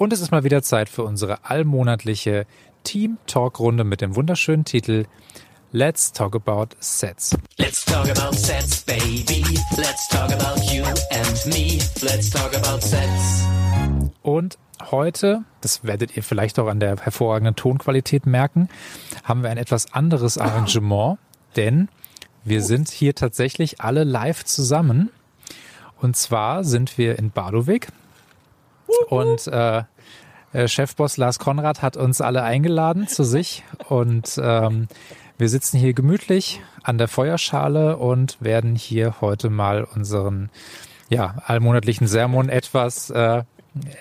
Und es ist mal wieder Zeit für unsere allmonatliche Team Talk Runde mit dem wunderschönen Titel Let's Talk About Sets. Let's talk about sets, baby. Let's talk about you and me. Let's talk about sets. Und heute, das werdet ihr vielleicht auch an der hervorragenden Tonqualität merken, haben wir ein etwas anderes Arrangement, denn wir sind hier tatsächlich alle live zusammen. Und zwar sind wir in Badowik und äh, äh, Chefboss Lars Konrad hat uns alle eingeladen zu sich und ähm, wir sitzen hier gemütlich an der Feuerschale und werden hier heute mal unseren ja, allmonatlichen Sermon etwas äh,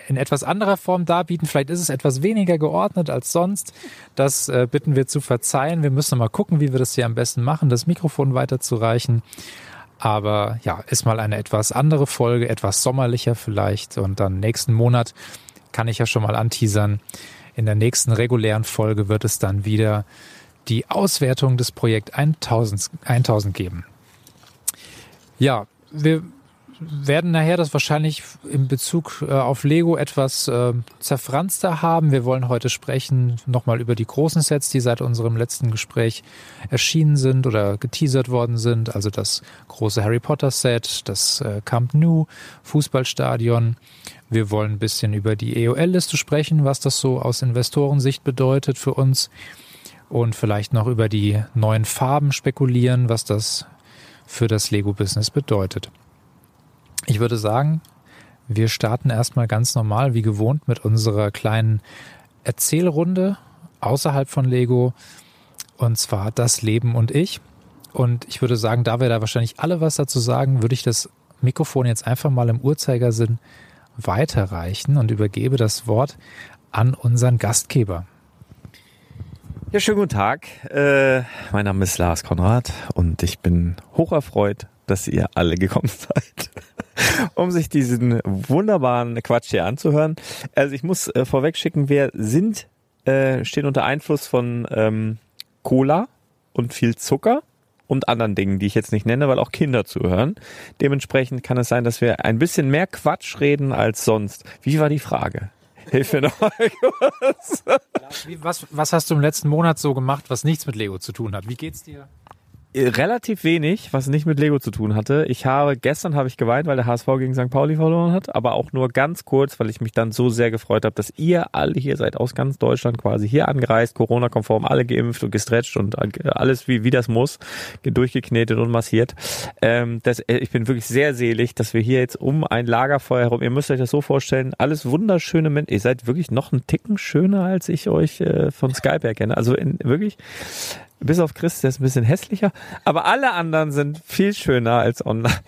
in etwas anderer Form darbieten. Vielleicht ist es etwas weniger geordnet als sonst. Das äh, bitten wir zu verzeihen. Wir müssen mal gucken, wie wir das hier am besten machen, das Mikrofon weiterzureichen. Aber ja, ist mal eine etwas andere Folge, etwas sommerlicher vielleicht. Und dann nächsten Monat kann ich ja schon mal anteasern. In der nächsten regulären Folge wird es dann wieder die Auswertung des Projekt 1000, 1000 geben. Ja, wir werden nachher das wahrscheinlich in Bezug äh, auf Lego etwas äh, zerfranster haben. Wir wollen heute sprechen nochmal über die großen Sets, die seit unserem letzten Gespräch erschienen sind oder geteasert worden sind. Also das große Harry Potter Set, das äh, Camp Nou, Fußballstadion. Wir wollen ein bisschen über die EOL-Liste sprechen, was das so aus Investorensicht bedeutet für uns. Und vielleicht noch über die neuen Farben spekulieren, was das für das Lego-Business bedeutet. Ich würde sagen, wir starten erstmal ganz normal wie gewohnt mit unserer kleinen Erzählrunde außerhalb von Lego und zwar das Leben und ich. Und ich würde sagen, da wir da wahrscheinlich alle was dazu sagen, würde ich das Mikrofon jetzt einfach mal im Uhrzeigersinn weiterreichen und übergebe das Wort an unseren Gastgeber. Ja, schönen guten Tag. Äh, mein Name ist Lars Konrad und ich bin hocherfreut, dass ihr alle gekommen seid, um sich diesen wunderbaren Quatsch hier anzuhören. Also ich muss äh, vorweg schicken, wir sind, äh, stehen unter Einfluss von ähm, Cola und viel Zucker und anderen Dingen, die ich jetzt nicht nenne, weil auch Kinder zuhören. Dementsprechend kann es sein, dass wir ein bisschen mehr Quatsch reden als sonst. Wie war die Frage? Hilf mir noch mal kurz. Was, was hast du im letzten Monat so gemacht, was nichts mit Lego zu tun hat? Wie geht's dir? Relativ wenig, was nicht mit Lego zu tun hatte. Ich habe gestern habe ich geweint, weil der HSV gegen St. Pauli verloren hat, aber auch nur ganz kurz, weil ich mich dann so sehr gefreut habe, dass ihr alle hier seid aus ganz Deutschland quasi hier angereist, Corona-konform, alle geimpft und gestretcht und alles wie wie das muss, durchgeknetet und massiert. Ähm, das, äh, ich bin wirklich sehr selig, dass wir hier jetzt um ein Lagerfeuer herum. Ihr müsst euch das so vorstellen, alles wunderschöne Menschen. Ihr seid wirklich noch einen Ticken schöner, als ich euch äh, von Skype erkenne. Also in, wirklich bis auf Chris, der ist ein bisschen hässlicher, aber alle anderen sind viel schöner als online.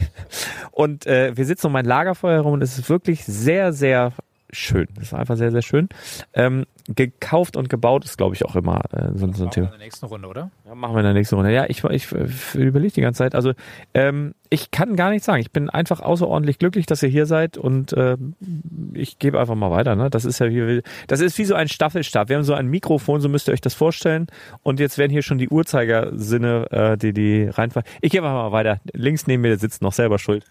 Und äh, wir sitzen um ein Lagerfeuer herum und es ist wirklich sehr, sehr schön. Das ist einfach sehr, sehr schön. Ähm, gekauft und gebaut ist, glaube ich, auch immer äh, so, so ein Thema. In der nächsten Runde, oder? Ja, machen wir in der nächsten Runde. Ja, ich, ich, ich überlege die ganze Zeit. Also ähm, ich kann gar nichts sagen. Ich bin einfach außerordentlich glücklich, dass ihr hier seid und äh, ich gebe einfach mal weiter. Ne? Das ist ja wie, das ist wie so ein Staffelstab. Wir haben so ein Mikrofon, so müsst ihr euch das vorstellen. Und jetzt werden hier schon die Uhrzeigersinne, äh, die die reinfallen. Ich gebe einfach mal weiter. Links neben mir sitzt noch selber schuld.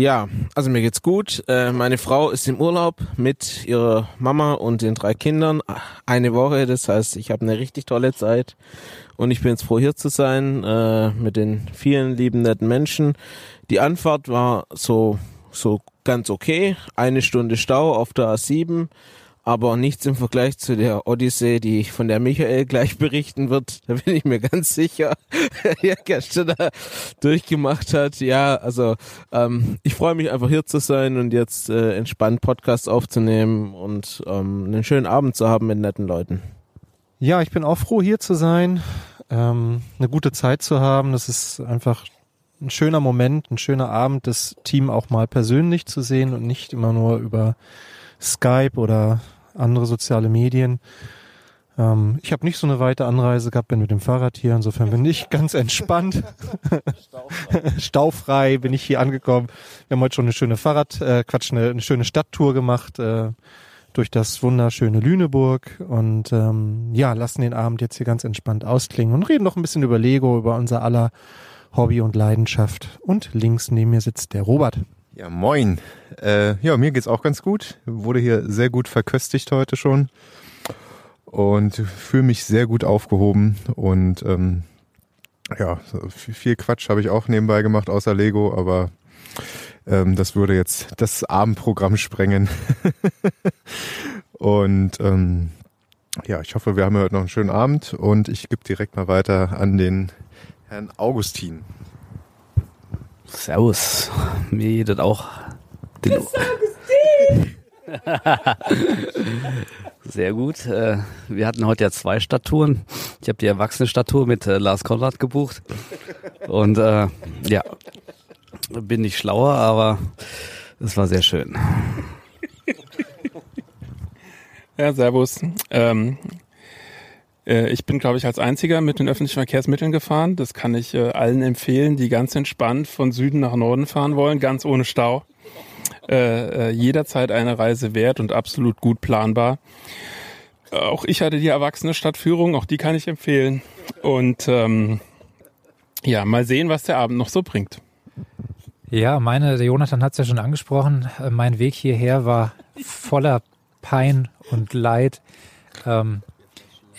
Ja, also mir geht's gut. Äh, meine Frau ist im Urlaub mit ihrer Mama und den drei Kindern. Eine Woche, das heißt, ich habe eine richtig tolle Zeit und ich bin jetzt froh hier zu sein äh, mit den vielen lieben netten Menschen. Die Anfahrt war so so ganz okay, eine Stunde Stau auf der A7 aber nichts im Vergleich zu der Odyssee, die von der Michael gleich berichten wird. Da bin ich mir ganz sicher, ja gestern durchgemacht hat. Ja, also ähm, ich freue mich einfach hier zu sein und jetzt äh, entspannt Podcast aufzunehmen und ähm, einen schönen Abend zu haben mit netten Leuten. Ja, ich bin auch froh hier zu sein, ähm, eine gute Zeit zu haben. Das ist einfach ein schöner Moment, ein schöner Abend, das Team auch mal persönlich zu sehen und nicht immer nur über Skype oder andere soziale Medien. Ähm, ich habe nicht so eine weite Anreise gehabt, bin mit dem Fahrrad hier, insofern bin ich ganz entspannt. Staufrei. Staufrei bin ich hier angekommen. Wir haben heute schon eine schöne Fahrrad, äh, Quatsch, eine, eine schöne Stadttour gemacht äh, durch das wunderschöne Lüneburg und ähm, ja, lassen den Abend jetzt hier ganz entspannt ausklingen und reden noch ein bisschen über Lego, über unser aller Hobby und Leidenschaft. Und links neben mir sitzt der Robert. Ja, moin. Äh, ja, mir geht's auch ganz gut. Wurde hier sehr gut verköstigt heute schon und fühle mich sehr gut aufgehoben und ähm, ja, viel Quatsch habe ich auch nebenbei gemacht außer Lego, aber ähm, das würde jetzt das Abendprogramm sprengen. und ähm, ja, ich hoffe, wir haben heute noch einen schönen Abend und ich gebe direkt mal weiter an den Herrn Augustin. Servus. Mir geht das auch. Den Sehr gut. Äh, wir hatten heute ja zwei Stadttouren. Ich habe die Erwachsene-Stadttour mit äh, Lars Konrad gebucht. Und äh, ja, bin nicht schlauer, aber es war sehr schön. Ja, servus. Ähm, äh, ich bin, glaube ich, als einziger mit den öffentlichen Verkehrsmitteln gefahren. Das kann ich äh, allen empfehlen, die ganz entspannt von Süden nach Norden fahren wollen, ganz ohne Stau. Äh, äh, jederzeit eine Reise wert und absolut gut planbar. Auch ich hatte die erwachsene Stadtführung, auch die kann ich empfehlen. Und ähm, ja, mal sehen, was der Abend noch so bringt. Ja, meine, der Jonathan hat es ja schon angesprochen, äh, mein Weg hierher war voller Pein und Leid. Ähm,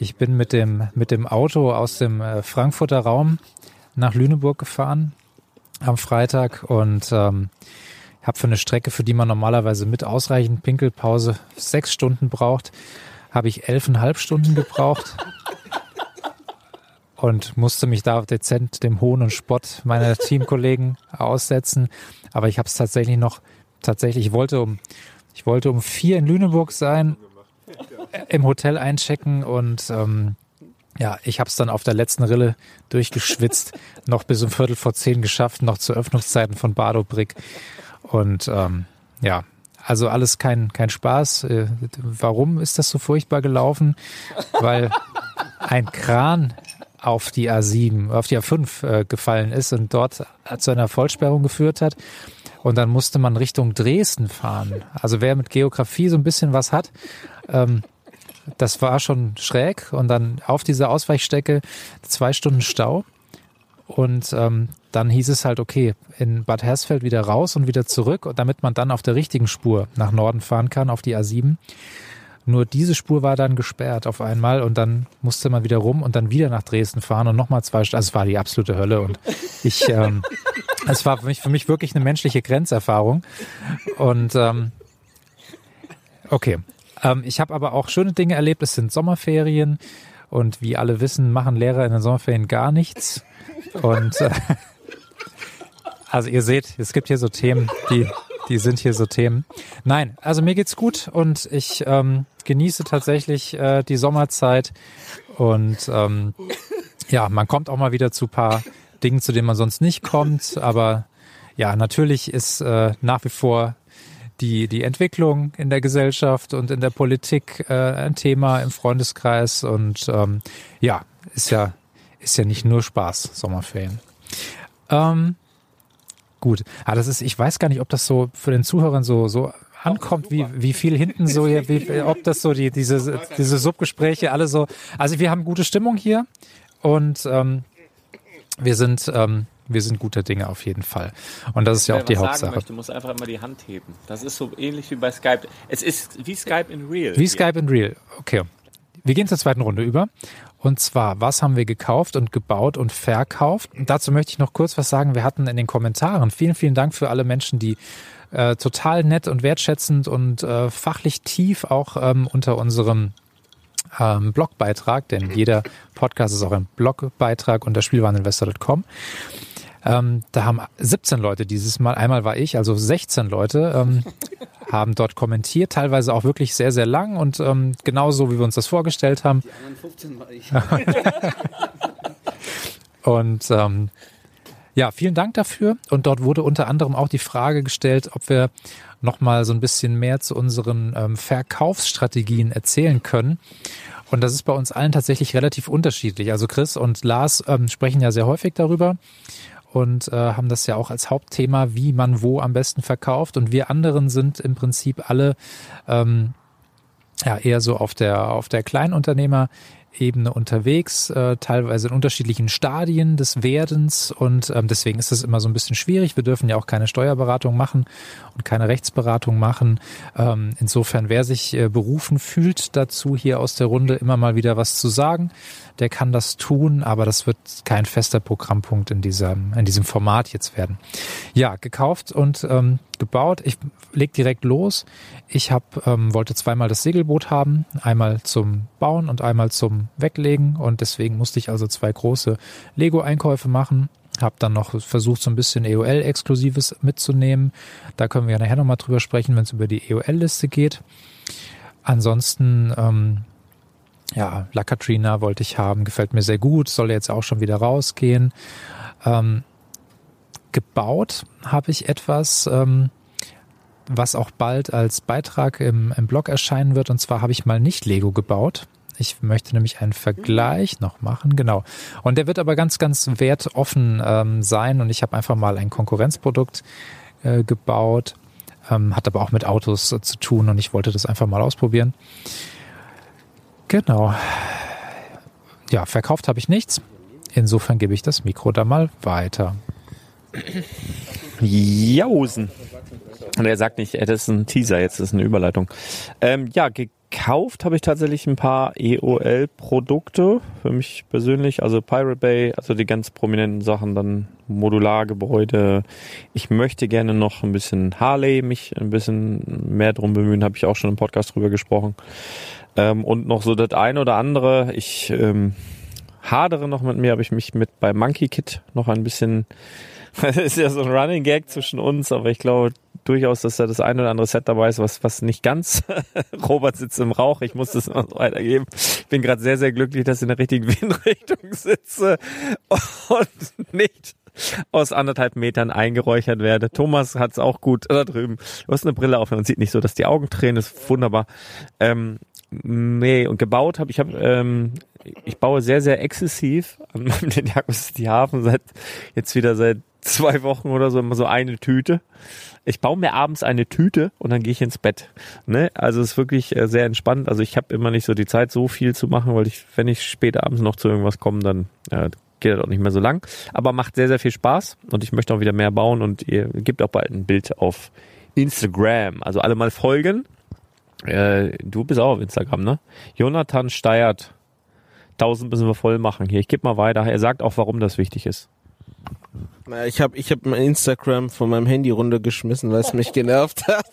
ich bin mit dem, mit dem Auto aus dem äh, Frankfurter Raum nach Lüneburg gefahren am Freitag und ähm, habe für eine Strecke, für die man normalerweise mit ausreichend Pinkelpause sechs Stunden braucht, habe ich elfeinhalb Stunden gebraucht und musste mich da dezent dem Hohn und Spott meiner Teamkollegen aussetzen. Aber ich habe es tatsächlich noch, tatsächlich, ich wollte um, ich wollte um vier in Lüneburg sein, im Hotel einchecken und ähm, ja, ich habe es dann auf der letzten Rille durchgeschwitzt, noch bis um Viertel vor zehn geschafft, noch zu Öffnungszeiten von Badobrick. Und ähm, ja, also alles kein, kein Spaß. Äh, warum ist das so furchtbar gelaufen? Weil ein Kran auf die A7, auf die A5 äh, gefallen ist und dort zu einer Vollsperrung geführt hat. Und dann musste man Richtung Dresden fahren. Also wer mit Geografie so ein bisschen was hat, ähm, das war schon schräg. Und dann auf dieser Ausweichstrecke zwei Stunden Stau. Und ähm, dann hieß es halt, okay, in Bad Hersfeld wieder raus und wieder zurück, damit man dann auf der richtigen Spur nach Norden fahren kann, auf die A7. Nur diese Spur war dann gesperrt auf einmal und dann musste man wieder rum und dann wieder nach Dresden fahren und nochmal zwei Stunden. Also es war die absolute Hölle und ich, ähm, es war für mich, für mich wirklich eine menschliche Grenzerfahrung. Und ähm, okay, ähm, ich habe aber auch schöne Dinge erlebt. Es sind Sommerferien und wie alle wissen, machen Lehrer in den Sommerferien gar nichts. Und äh, also ihr seht, es gibt hier so Themen, die die sind hier so Themen. Nein, also mir geht's gut und ich ähm, genieße tatsächlich äh, die Sommerzeit und ähm, ja, man kommt auch mal wieder zu paar Dingen, zu denen man sonst nicht kommt, aber ja, natürlich ist äh, nach wie vor die, die Entwicklung in der Gesellschaft und in der Politik äh, ein Thema im Freundeskreis und ähm, ja, ist ja, ist ja nicht nur Spaß, Sommerferien. Ähm, gut. Ah, das ist, ich weiß gar nicht, ob das so für den Zuhörern so, so ankommt, wie, wie viel hinten so, hier, wie, ob das so die, diese, diese Subgespräche alle so, also wir haben gute Stimmung hier und ähm, wir sind, ähm, wir sind guter Dinge auf jeden Fall. Und das ist ja auch die Hauptsache. Du musst einfach immer die Hand heben. Das ist so ähnlich wie bei Skype. Es ist wie Skype in Real. Wie Skype in Real. Okay. Wir gehen zur zweiten Runde über. Und zwar, was haben wir gekauft und gebaut und verkauft? Und dazu möchte ich noch kurz was sagen. Wir hatten in den Kommentaren, vielen, vielen Dank für alle Menschen, die äh, total nett und wertschätzend und äh, fachlich tief auch ähm, unter unserem ähm, Blogbeitrag, denn jeder Podcast ist auch ein Blogbeitrag unter spielwareninvestor.com. Ähm, da haben 17 Leute dieses Mal, einmal war ich, also 16 Leute, ähm, haben dort kommentiert, teilweise auch wirklich sehr, sehr lang und ähm, genauso, wie wir uns das vorgestellt haben. Die anderen 15 war ich. und ähm, ja, vielen Dank dafür. Und dort wurde unter anderem auch die Frage gestellt, ob wir nochmal so ein bisschen mehr zu unseren ähm, Verkaufsstrategien erzählen können. Und das ist bei uns allen tatsächlich relativ unterschiedlich. Also Chris und Lars ähm, sprechen ja sehr häufig darüber und äh, haben das ja auch als Hauptthema, wie man wo am besten verkauft. Und wir anderen sind im Prinzip alle ähm, ja eher so auf der auf der Kleinunternehmer Ebene unterwegs, äh, teilweise in unterschiedlichen Stadien des Werdens und ähm, deswegen ist es immer so ein bisschen schwierig. Wir dürfen ja auch keine Steuerberatung machen und keine Rechtsberatung machen. Ähm, insofern, wer sich äh, berufen fühlt dazu, hier aus der Runde immer mal wieder was zu sagen, der kann das tun, aber das wird kein fester Programmpunkt in diesem, in diesem Format jetzt werden. Ja, gekauft und ähm, gebaut. Ich leg direkt los. Ich hab, ähm, wollte zweimal das Segelboot haben, einmal zum Bauen und einmal zum Weglegen und deswegen musste ich also zwei große Lego-Einkäufe machen. Hab dann noch versucht, so ein bisschen EOL-Exklusives mitzunehmen. Da können wir ja nachher nochmal drüber sprechen, wenn es über die EOL-Liste geht. Ansonsten ähm, ja, La Katrina wollte ich haben, gefällt mir sehr gut, soll jetzt auch schon wieder rausgehen. Ähm, gebaut habe ich etwas, ähm, was auch bald als Beitrag im, im Blog erscheinen wird. Und zwar habe ich mal nicht Lego gebaut. Ich möchte nämlich einen Vergleich noch machen, genau. Und der wird aber ganz, ganz wertoffen ähm, sein. Und ich habe einfach mal ein Konkurrenzprodukt äh, gebaut, ähm, hat aber auch mit Autos äh, zu tun und ich wollte das einfach mal ausprobieren. Genau. Ja, verkauft habe ich nichts. Insofern gebe ich das Mikro da mal weiter. Jausen. Und er sagt nicht, das ist ein Teaser, jetzt ist eine Überleitung. Ähm, ja, gekauft habe ich tatsächlich ein paar EOL-Produkte für mich persönlich, also Pirate Bay, also die ganz prominenten Sachen, dann Modulargebäude. Ich möchte gerne noch ein bisschen Harley, mich ein bisschen mehr drum bemühen, habe ich auch schon im Podcast drüber gesprochen. Ähm, und noch so das eine oder andere. Ich ähm, hadere noch mit mir, habe ich mich mit bei Monkey Kid noch ein bisschen das ist ja so ein Running Gag zwischen uns, aber ich glaube durchaus, dass da das ein oder andere Set dabei ist, was, was nicht ganz Robert sitzt im Rauch. Ich muss das immer so weitergeben. Ich bin gerade sehr, sehr glücklich, dass ich in der richtigen Windrichtung sitze und nicht aus anderthalb Metern eingeräuchert werde. Thomas hat es auch gut da drüben. Du hast eine Brille auf und sieht nicht so, dass die Augen tränen. Das ist wunderbar. Ähm, nee, und gebaut habe ich habe ähm, ich baue sehr, sehr exzessiv an meinem Ninjago City Hafen seit jetzt wieder seit zwei Wochen oder so immer so eine Tüte. Ich baue mir abends eine Tüte und dann gehe ich ins Bett. Ne? Also es ist wirklich äh, sehr entspannt. Also ich habe immer nicht so die Zeit, so viel zu machen, weil ich, wenn ich später abends noch zu irgendwas komme, dann äh, geht das auch nicht mehr so lang. Aber macht sehr, sehr viel Spaß und ich möchte auch wieder mehr bauen und ihr gebt auch bald ein Bild auf Instagram. Also alle mal folgen. Äh, du bist auch auf Instagram, ne? Jonathan Steiert. 1000 müssen wir voll machen hier. Ich gebe mal weiter. Er sagt auch, warum das wichtig ist. Ich habe ich hab mein Instagram von meinem Handy runtergeschmissen, weil es mich genervt hat.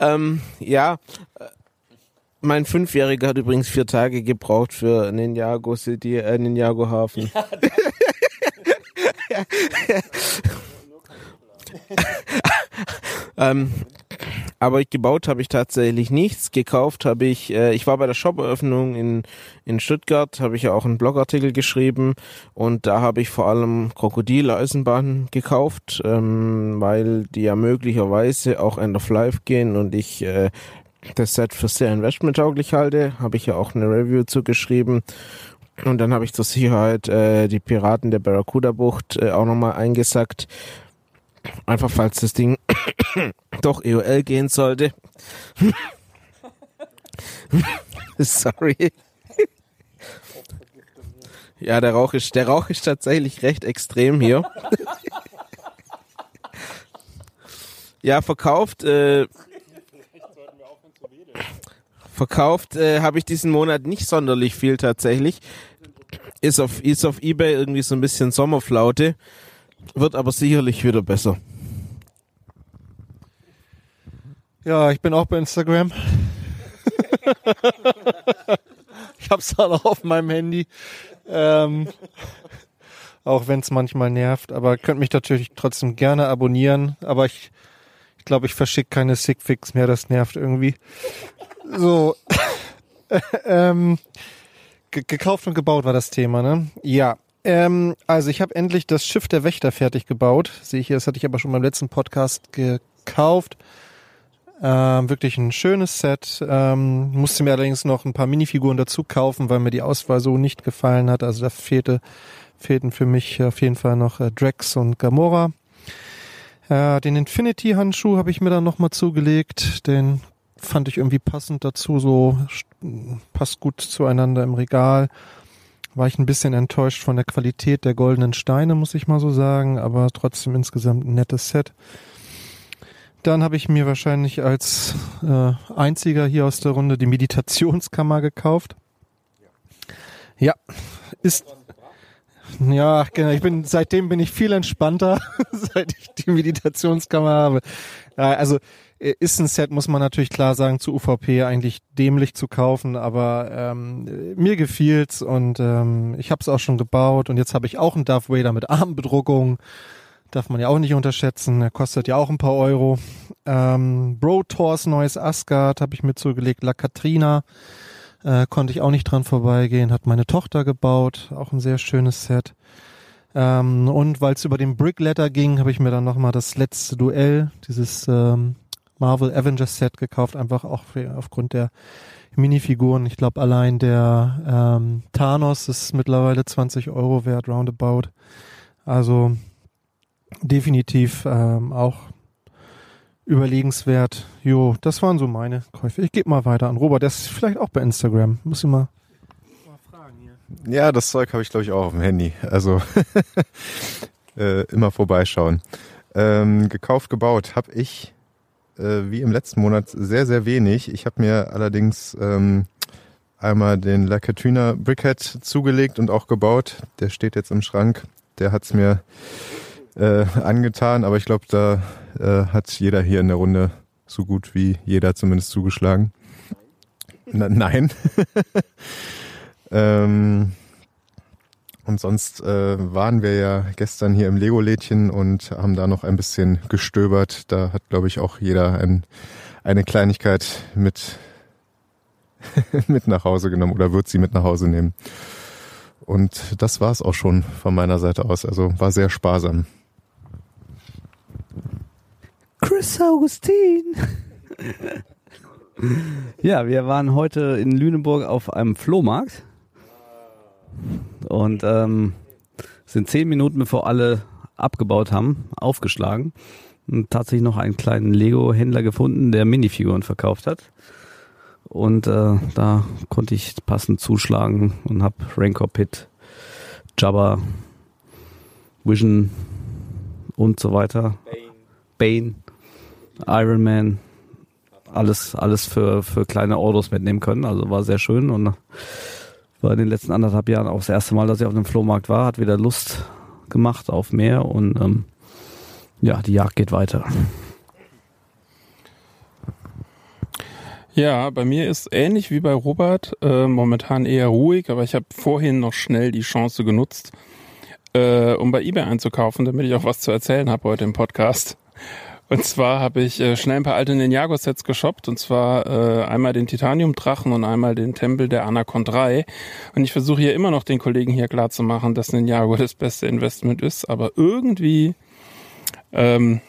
ähm, ja, mein Fünfjähriger hat übrigens vier Tage gebraucht für Ninjago City, äh, Ninjago Hafen. Ja, ähm, aber gebaut habe ich tatsächlich nichts. Gekauft habe ich, äh, ich war bei der Shop-Eröffnung in, in Stuttgart, habe ich ja auch einen Blogartikel geschrieben und da habe ich vor allem Krokodil-Eisenbahnen gekauft, ähm, weil die ja möglicherweise auch End of Life gehen und ich äh, das Set für sehr investmenttauglich halte. Habe ich ja auch eine Review zugeschrieben. Und dann habe ich zur Sicherheit äh, die Piraten der Barracuda-Bucht äh, auch nochmal eingesackt. Einfach falls das Ding doch EOL gehen sollte. Sorry. Ja, der Rauch ist, der Rauch ist tatsächlich recht extrem hier. ja, verkauft, äh, verkauft äh, habe ich diesen Monat nicht sonderlich viel tatsächlich. Ist auf, ist auf Ebay irgendwie so ein bisschen Sommerflaute. Wird aber sicherlich wieder besser. Ja, ich bin auch bei Instagram. ich hab's auch noch auf meinem Handy. Ähm, auch wenn es manchmal nervt, aber könnt mich natürlich trotzdem gerne abonnieren. Aber ich, ich glaube, ich verschicke keine Sickfix mehr, das nervt irgendwie. So. ähm, gekauft und gebaut war das Thema, ne? Ja. Ähm, also ich habe endlich das Schiff der Wächter fertig gebaut. Sehe ich hier, das hatte ich aber schon beim letzten Podcast gekauft. Ähm, wirklich ein schönes Set. Ähm, musste mir allerdings noch ein paar Minifiguren dazu kaufen, weil mir die Auswahl so nicht gefallen hat. Also da fehlte, fehlten für mich auf jeden Fall noch äh, Drax und Gamora. Äh, den Infinity-Handschuh habe ich mir dann nochmal zugelegt. Den fand ich irgendwie passend dazu, so passt gut zueinander im Regal. War ich ein bisschen enttäuscht von der Qualität der goldenen Steine, muss ich mal so sagen, aber trotzdem insgesamt ein nettes Set. Dann habe ich mir wahrscheinlich als äh, einziger hier aus der Runde die Meditationskammer gekauft. Ja, ist ja, genau. Ich bin seitdem bin ich viel entspannter, seit ich die Meditationskammer habe. Also ist ein Set, muss man natürlich klar sagen, zu UVP eigentlich dämlich zu kaufen, aber ähm, mir gefiel's und ähm, ich habe es auch schon gebaut und jetzt habe ich auch einen Darth Vader mit Armbedruckung. Darf man ja auch nicht unterschätzen. Er kostet ja auch ein paar Euro. Ähm, Bro Tors neues Asgard habe ich mir zugelegt. La Katrina äh, konnte ich auch nicht dran vorbeigehen. Hat meine Tochter gebaut. Auch ein sehr schönes Set. Ähm, und weil es über den Brickletter ging, habe ich mir dann nochmal das letzte Duell, dieses ähm, Marvel Avengers Set gekauft. Einfach auch für, aufgrund der Minifiguren. Ich glaube, allein der ähm, Thanos ist mittlerweile 20 Euro wert, roundabout. Also definitiv ähm, auch überlegenswert. Jo, das waren so meine Käufe. Ich gebe mal weiter an Robert, der ist vielleicht auch bei Instagram. Muss ich mal, fragen hier. Ja, das Zeug habe ich glaube ich auch auf dem Handy. Also äh, immer vorbeischauen. Ähm, gekauft, gebaut habe ich äh, wie im letzten Monat sehr, sehr wenig. Ich habe mir allerdings ähm, einmal den La Katrina Brickhead zugelegt und auch gebaut. Der steht jetzt im Schrank. Der hat's mir äh, angetan, aber ich glaube, da äh, hat jeder hier in der Runde so gut wie jeder zumindest zugeschlagen. Na, nein. ähm, und sonst äh, waren wir ja gestern hier im Lego-Lädchen und haben da noch ein bisschen gestöbert. Da hat, glaube ich, auch jeder ein, eine Kleinigkeit mit, mit nach Hause genommen oder wird sie mit nach Hause nehmen. Und das war es auch schon von meiner Seite aus. Also war sehr sparsam. Chris Augustin. ja, wir waren heute in Lüneburg auf einem Flohmarkt und ähm, sind zehn Minuten bevor alle abgebaut haben, aufgeschlagen und tatsächlich noch einen kleinen Lego-Händler gefunden, der Minifiguren verkauft hat. Und äh, da konnte ich passend zuschlagen und habe Rancor Pit, Jabba, Vision und so weiter. Bane, Iron Man, alles, alles für, für kleine Autos mitnehmen können. Also war sehr schön und war in den letzten anderthalb Jahren auch das erste Mal, dass ich auf dem Flohmarkt war, hat wieder Lust gemacht auf mehr und ähm, ja, die Jagd geht weiter. Ja, bei mir ist ähnlich wie bei Robert äh, momentan eher ruhig, aber ich habe vorhin noch schnell die Chance genutzt, äh, um bei eBay einzukaufen, damit ich auch was zu erzählen habe heute im Podcast. Und zwar habe ich äh, schnell ein paar alte Ninjago-Sets geshoppt. Und zwar äh, einmal den Titanium-Drachen und einmal den Tempel der Anacon 3. Und ich versuche hier immer noch den Kollegen hier klar zu machen, dass Ninjago das beste Investment ist. Aber irgendwie, ähm,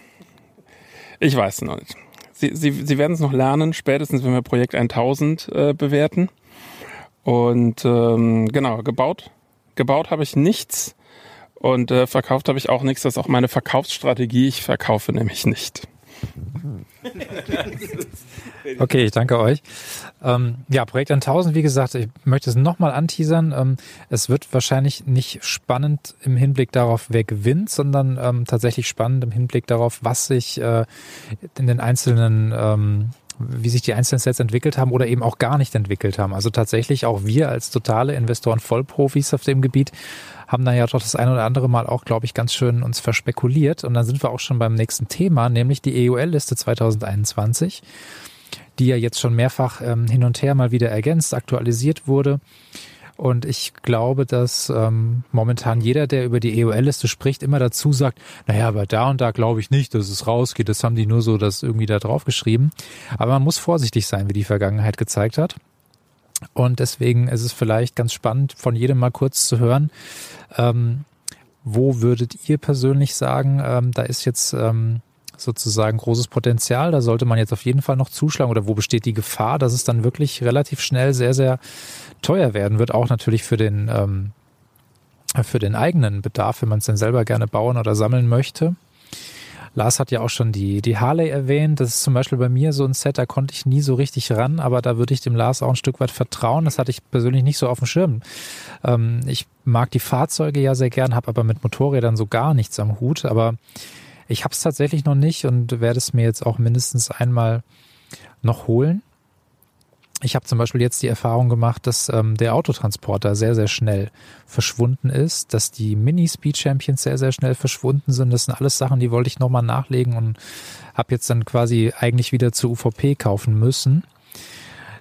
ich weiß noch nicht. Sie, sie, sie werden es noch lernen, spätestens wenn wir Projekt 1000 äh, bewerten. Und ähm, genau, gebaut. Gebaut habe ich nichts. Und äh, verkauft habe ich auch nichts. Das ist auch meine Verkaufsstrategie. Ich verkaufe nämlich nicht. Okay, ich danke euch. Ähm, ja, Projekt 1000, wie gesagt, ich möchte es nochmal anteasern. Ähm, es wird wahrscheinlich nicht spannend im Hinblick darauf, wer gewinnt, sondern ähm, tatsächlich spannend im Hinblick darauf, was sich äh, in den einzelnen ähm, wie sich die einzelnen Sets entwickelt haben oder eben auch gar nicht entwickelt haben. Also tatsächlich auch wir als totale Investoren Vollprofis auf dem Gebiet haben da ja doch das ein oder andere Mal auch, glaube ich, ganz schön uns verspekuliert. Und dann sind wir auch schon beim nächsten Thema, nämlich die EUL-Liste 2021, die ja jetzt schon mehrfach ähm, hin und her mal wieder ergänzt, aktualisiert wurde. Und ich glaube, dass ähm, momentan jeder, der über die EOL-Liste spricht, immer dazu sagt, naja, aber da und da glaube ich nicht, dass es rausgeht. Das haben die nur so das irgendwie da drauf geschrieben. Aber man muss vorsichtig sein, wie die Vergangenheit gezeigt hat. Und deswegen ist es vielleicht ganz spannend, von jedem mal kurz zu hören, ähm, wo würdet ihr persönlich sagen, ähm, da ist jetzt ähm, sozusagen großes Potenzial, da sollte man jetzt auf jeden Fall noch zuschlagen oder wo besteht die Gefahr, dass es dann wirklich relativ schnell sehr, sehr teuer werden wird, auch natürlich für den, ähm, für den eigenen Bedarf, wenn man es denn selber gerne bauen oder sammeln möchte. Lars hat ja auch schon die, die Harley erwähnt. Das ist zum Beispiel bei mir so ein Set, da konnte ich nie so richtig ran, aber da würde ich dem Lars auch ein Stück weit vertrauen. Das hatte ich persönlich nicht so auf dem Schirm. Ähm, ich mag die Fahrzeuge ja sehr gern, habe aber mit Motorrädern so gar nichts am Hut. Aber ich habe es tatsächlich noch nicht und werde es mir jetzt auch mindestens einmal noch holen. Ich habe zum Beispiel jetzt die Erfahrung gemacht, dass ähm, der Autotransporter sehr, sehr schnell verschwunden ist, dass die Mini-Speed Champions sehr, sehr schnell verschwunden sind. Das sind alles Sachen, die wollte ich nochmal nachlegen und habe jetzt dann quasi eigentlich wieder zur UVP kaufen müssen.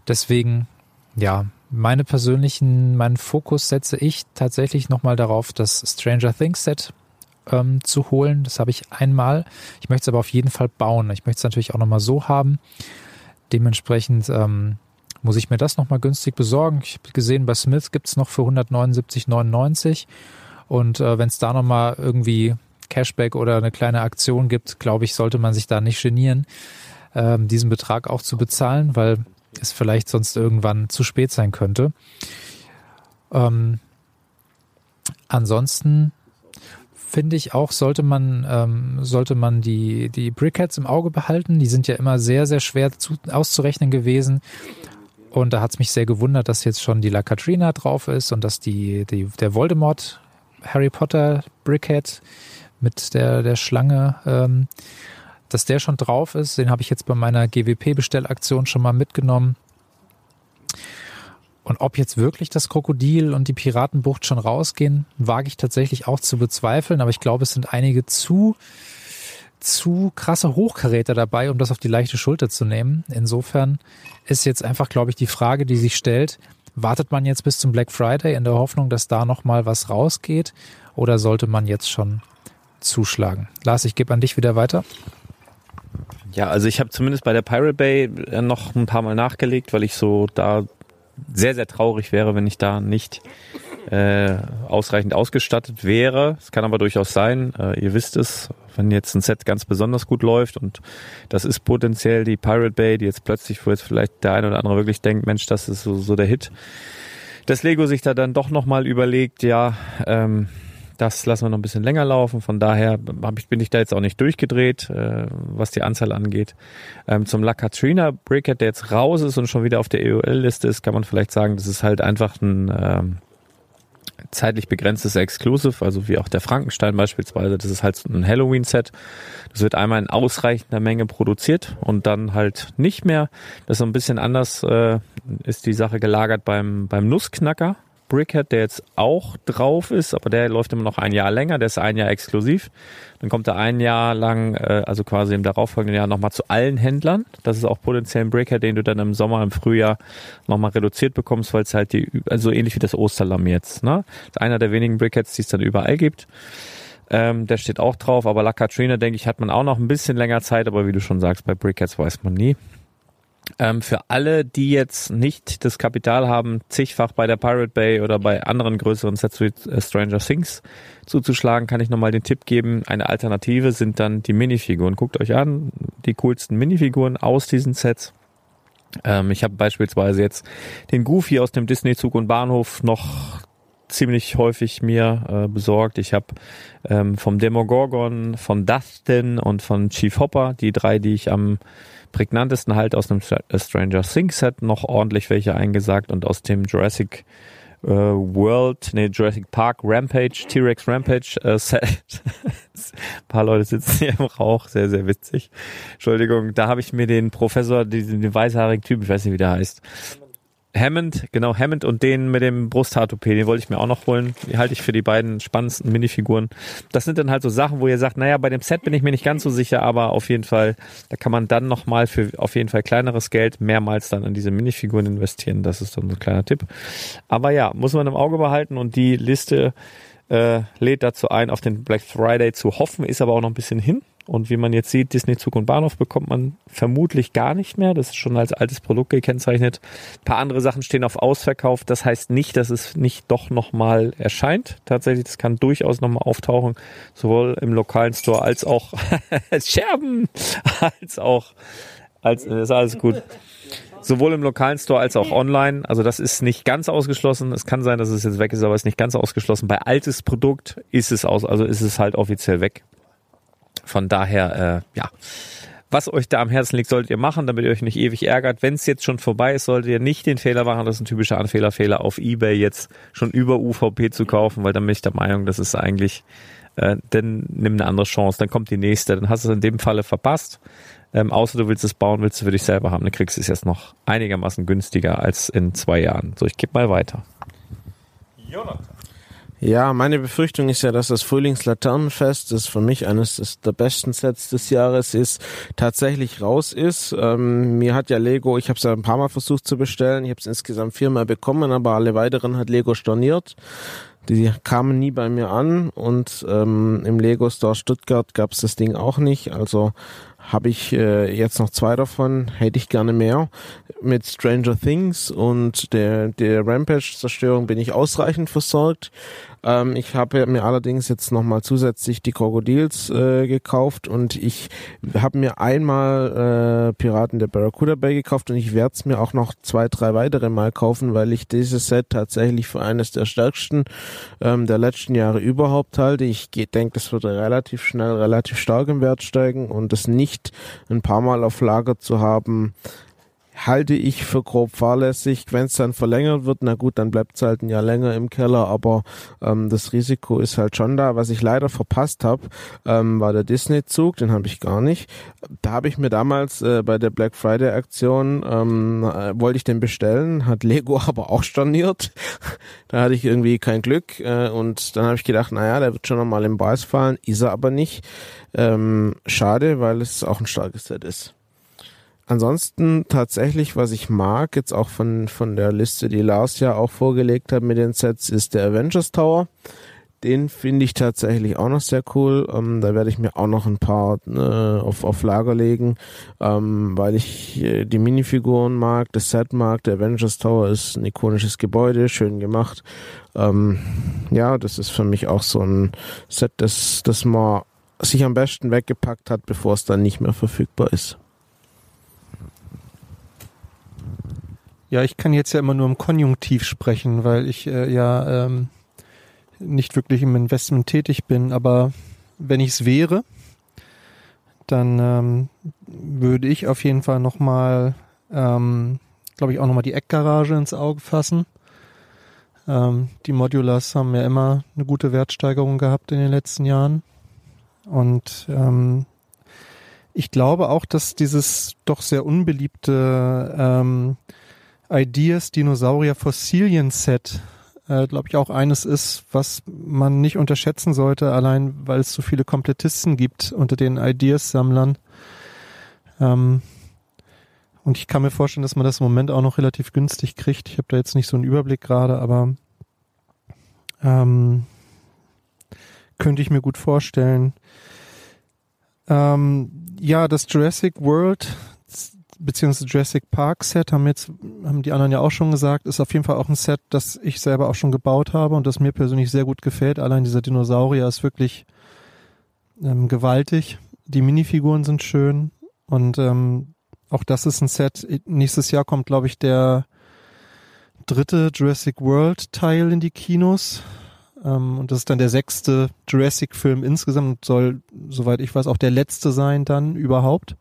Deswegen, ja, meine persönlichen, meinen Fokus setze ich tatsächlich nochmal darauf, das Stranger Things Set ähm, zu holen. Das habe ich einmal. Ich möchte es aber auf jeden Fall bauen. Ich möchte es natürlich auch nochmal so haben. Dementsprechend ähm, muss ich mir das nochmal günstig besorgen. Ich habe gesehen, bei Smith gibt's noch für 179,99 und äh, wenn es da nochmal irgendwie Cashback oder eine kleine Aktion gibt, glaube ich, sollte man sich da nicht genieren, ähm, diesen Betrag auch zu bezahlen, weil es vielleicht sonst irgendwann zu spät sein könnte. Ähm, ansonsten finde ich auch, sollte man, ähm, sollte man die, die Brickheads im Auge behalten. Die sind ja immer sehr, sehr schwer zu, auszurechnen gewesen Und da hat es mich sehr gewundert, dass jetzt schon die La Katrina drauf ist und dass die, die der Voldemort Harry Potter Brickhead mit der, der Schlange, ähm, dass der schon drauf ist. Den habe ich jetzt bei meiner GWP-Bestellaktion schon mal mitgenommen. Und ob jetzt wirklich das Krokodil und die Piratenbucht schon rausgehen, wage ich tatsächlich auch zu bezweifeln. Aber ich glaube, es sind einige zu, zu krasse Hochkaräter dabei, um das auf die leichte Schulter zu nehmen. Insofern ist jetzt einfach, glaube ich, die Frage, die sich stellt, wartet man jetzt bis zum Black Friday in der Hoffnung, dass da nochmal was rausgeht? Oder sollte man jetzt schon zuschlagen? Lars, ich gebe an dich wieder weiter. Ja, also ich habe zumindest bei der Pirate Bay äh, noch ein paar Mal nachgelegt, weil ich so da sehr, sehr traurig wäre, wenn ich da nicht äh, ausreichend ausgestattet wäre. Es kann aber durchaus sein, äh, ihr wisst es, wenn jetzt ein Set ganz besonders gut läuft und das ist potenziell die Pirate Bay, die jetzt plötzlich, wo jetzt vielleicht der eine oder andere wirklich denkt, Mensch, das ist so, so der Hit, dass Lego sich da dann doch nochmal überlegt, ja, ähm, das lassen wir noch ein bisschen länger laufen. Von daher ich, bin ich da jetzt auch nicht durchgedreht, äh, was die Anzahl angeht. Ähm, zum La Katrina Brickhead, der jetzt raus ist und schon wieder auf der EOL-Liste ist, kann man vielleicht sagen, das ist halt einfach ein ähm, zeitlich begrenztes Exclusive, also wie auch der Frankenstein beispielsweise. Das ist halt ein Halloween-Set. Das wird einmal in ausreichender Menge produziert und dann halt nicht mehr. Das ist so ein bisschen anders, äh, ist die Sache gelagert beim, beim Nussknacker. Brickhead, der jetzt auch drauf ist, aber der läuft immer noch ein Jahr länger, der ist ein Jahr exklusiv. Dann kommt er ein Jahr lang, äh, also quasi im darauffolgenden Jahr nochmal zu allen Händlern. Das ist auch potenziell ein Brickhead, den du dann im Sommer, im Frühjahr nochmal reduziert bekommst, weil es halt die, also ähnlich wie das Osterlamm jetzt. Ne? Das ist einer der wenigen Brickheads, die es dann überall gibt. Ähm, der steht auch drauf, aber La Katrina, denke ich, hat man auch noch ein bisschen länger Zeit, aber wie du schon sagst, bei Brickheads weiß man nie. Ähm, für alle, die jetzt nicht das Kapital haben, zigfach bei der Pirate Bay oder bei anderen größeren Sets wie äh, Stranger Things zuzuschlagen, kann ich nochmal den Tipp geben. Eine Alternative sind dann die Minifiguren. Guckt euch an, die coolsten Minifiguren aus diesen Sets. Ähm, ich habe beispielsweise jetzt den Goofy aus dem Disney Zug und Bahnhof noch ziemlich häufig mir äh, besorgt. Ich habe ähm, vom Demogorgon, von Dustin und von Chief Hopper, die drei, die ich am prägnantesten halt aus dem äh, Stranger Things Set noch ordentlich welche eingesagt und aus dem Jurassic äh, World, nee, Jurassic Park Rampage, T-Rex Rampage äh, Set. Ein paar Leute sitzen hier im Rauch, sehr, sehr witzig. Entschuldigung, da habe ich mir den Professor, diesen den weißhaarigen Typ, ich weiß nicht, wie der heißt, Hammond, genau, Hammond und den mit dem Brusthaartoupet, den wollte ich mir auch noch holen. Die halte ich für die beiden spannendsten Minifiguren. Das sind dann halt so Sachen, wo ihr sagt, naja, bei dem Set bin ich mir nicht ganz so sicher, aber auf jeden Fall, da kann man dann nochmal für auf jeden Fall kleineres Geld mehrmals dann in diese Minifiguren investieren. Das ist dann so ein kleiner Tipp. Aber ja, muss man im Auge behalten und die Liste äh, lädt dazu ein, auf den Black Friday zu hoffen, ist aber auch noch ein bisschen hin. Und wie man jetzt sieht, Disney Zug und Bahnhof bekommt man vermutlich gar nicht mehr. Das ist schon als altes Produkt gekennzeichnet. Ein paar andere Sachen stehen auf Ausverkauf. Das heißt nicht, dass es nicht doch nochmal erscheint. Tatsächlich, das kann durchaus nochmal auftauchen. Sowohl im lokalen Store als auch Scherben, als auch, als, ist alles gut. Sowohl im lokalen Store als auch online. Also das ist nicht ganz ausgeschlossen. Es kann sein, dass es jetzt weg ist, aber es ist nicht ganz ausgeschlossen. Bei altes Produkt ist es aus, also ist es halt offiziell weg. Von daher, äh, ja, was euch da am Herzen liegt, solltet ihr machen, damit ihr euch nicht ewig ärgert. Wenn es jetzt schon vorbei ist, solltet ihr nicht den Fehler machen, das ist ein typischer Anfehlerfehler, auf Ebay jetzt schon über UVP zu kaufen, weil dann bin ich der Meinung, das ist eigentlich, äh, dann nimm eine andere Chance, dann kommt die nächste, dann hast du es in dem Falle verpasst. Ähm, außer du willst es bauen, willst du für dich selber haben, dann kriegst du es jetzt noch einigermaßen günstiger als in zwei Jahren. So, ich gebe mal weiter. Jonathan. Ja, meine Befürchtung ist ja, dass das Frühlingslaternenfest, das für mich eines des, der besten Sets des Jahres ist, tatsächlich raus ist. Ähm, mir hat ja Lego, ich habe es ja ein paar Mal versucht zu bestellen, ich habe es insgesamt viermal bekommen, aber alle weiteren hat Lego storniert. Die kamen nie bei mir an und ähm, im Lego Store Stuttgart gab es das Ding auch nicht. Also habe ich äh, jetzt noch zwei davon, hätte ich gerne mehr. Mit Stranger Things und der, der Rampage-Zerstörung bin ich ausreichend versorgt. Ähm, ich habe mir allerdings jetzt nochmal zusätzlich die Krokodils äh, gekauft und ich habe mir einmal äh, Piraten der Barracuda Bay gekauft und ich werde es mir auch noch zwei, drei weitere Mal kaufen, weil ich dieses Set tatsächlich für eines der stärksten ähm, der letzten Jahre überhaupt halte. Ich denke, das wird relativ schnell, relativ stark im Wert steigen und das nicht ein paar Mal auf Lager zu haben, halte ich für grob fahrlässig. Wenn es dann verlängert wird, na gut, dann bleibt es halt ein Jahr länger im Keller, aber ähm, das Risiko ist halt schon da. Was ich leider verpasst habe, ähm, war der Disney-Zug, den habe ich gar nicht. Da habe ich mir damals äh, bei der Black Friday-Aktion, ähm, äh, wollte ich den bestellen, hat Lego aber auch storniert. da hatte ich irgendwie kein Glück äh, und dann habe ich gedacht, naja, der wird schon nochmal im Preis fallen, ist er aber nicht. Ähm, schade, weil es auch ein starkes Set ist. Ansonsten tatsächlich, was ich mag, jetzt auch von, von der Liste, die Lars ja auch vorgelegt hat mit den Sets, ist der Avengers Tower. Den finde ich tatsächlich auch noch sehr cool. Ähm, da werde ich mir auch noch ein paar äh, auf, auf Lager legen, ähm, weil ich äh, die Minifiguren mag, das Set mag. Der Avengers Tower ist ein ikonisches Gebäude, schön gemacht. Ähm, ja, das ist für mich auch so ein Set, das, das man sich am besten weggepackt hat, bevor es dann nicht mehr verfügbar ist. Ja, ich kann jetzt ja immer nur im Konjunktiv sprechen, weil ich äh, ja ähm, nicht wirklich im Investment tätig bin. Aber wenn ich es wäre, dann ähm, würde ich auf jeden Fall nochmal, ähm, glaube ich, auch nochmal die Eckgarage ins Auge fassen. Ähm, die Modulars haben ja immer eine gute Wertsteigerung gehabt in den letzten Jahren. Und ähm, ich glaube auch, dass dieses doch sehr unbeliebte ähm, Ideas Dinosaurier Fossilien Set, äh, glaube ich, auch eines ist, was man nicht unterschätzen sollte, allein weil es so viele Komplettisten gibt unter den Ideas-Sammlern. Ähm, und ich kann mir vorstellen, dass man das im Moment auch noch relativ günstig kriegt. Ich habe da jetzt nicht so einen Überblick gerade, aber ähm, könnte ich mir gut vorstellen. Ähm, ja, das Jurassic World beziehungsweise Jurassic Park Set haben jetzt, haben die anderen ja auch schon gesagt, ist auf jeden Fall auch ein Set, das ich selber auch schon gebaut habe und das mir persönlich sehr gut gefällt. Allein dieser Dinosaurier ist wirklich ähm, gewaltig. Die Minifiguren sind schön und ähm, auch das ist ein Set. Nächstes Jahr kommt, glaube ich, der dritte Jurassic World Teil in die Kinos. Ähm, und das ist dann der sechste Jurassic-Film insgesamt, soll, soweit ich weiß, auch der letzte sein dann überhaupt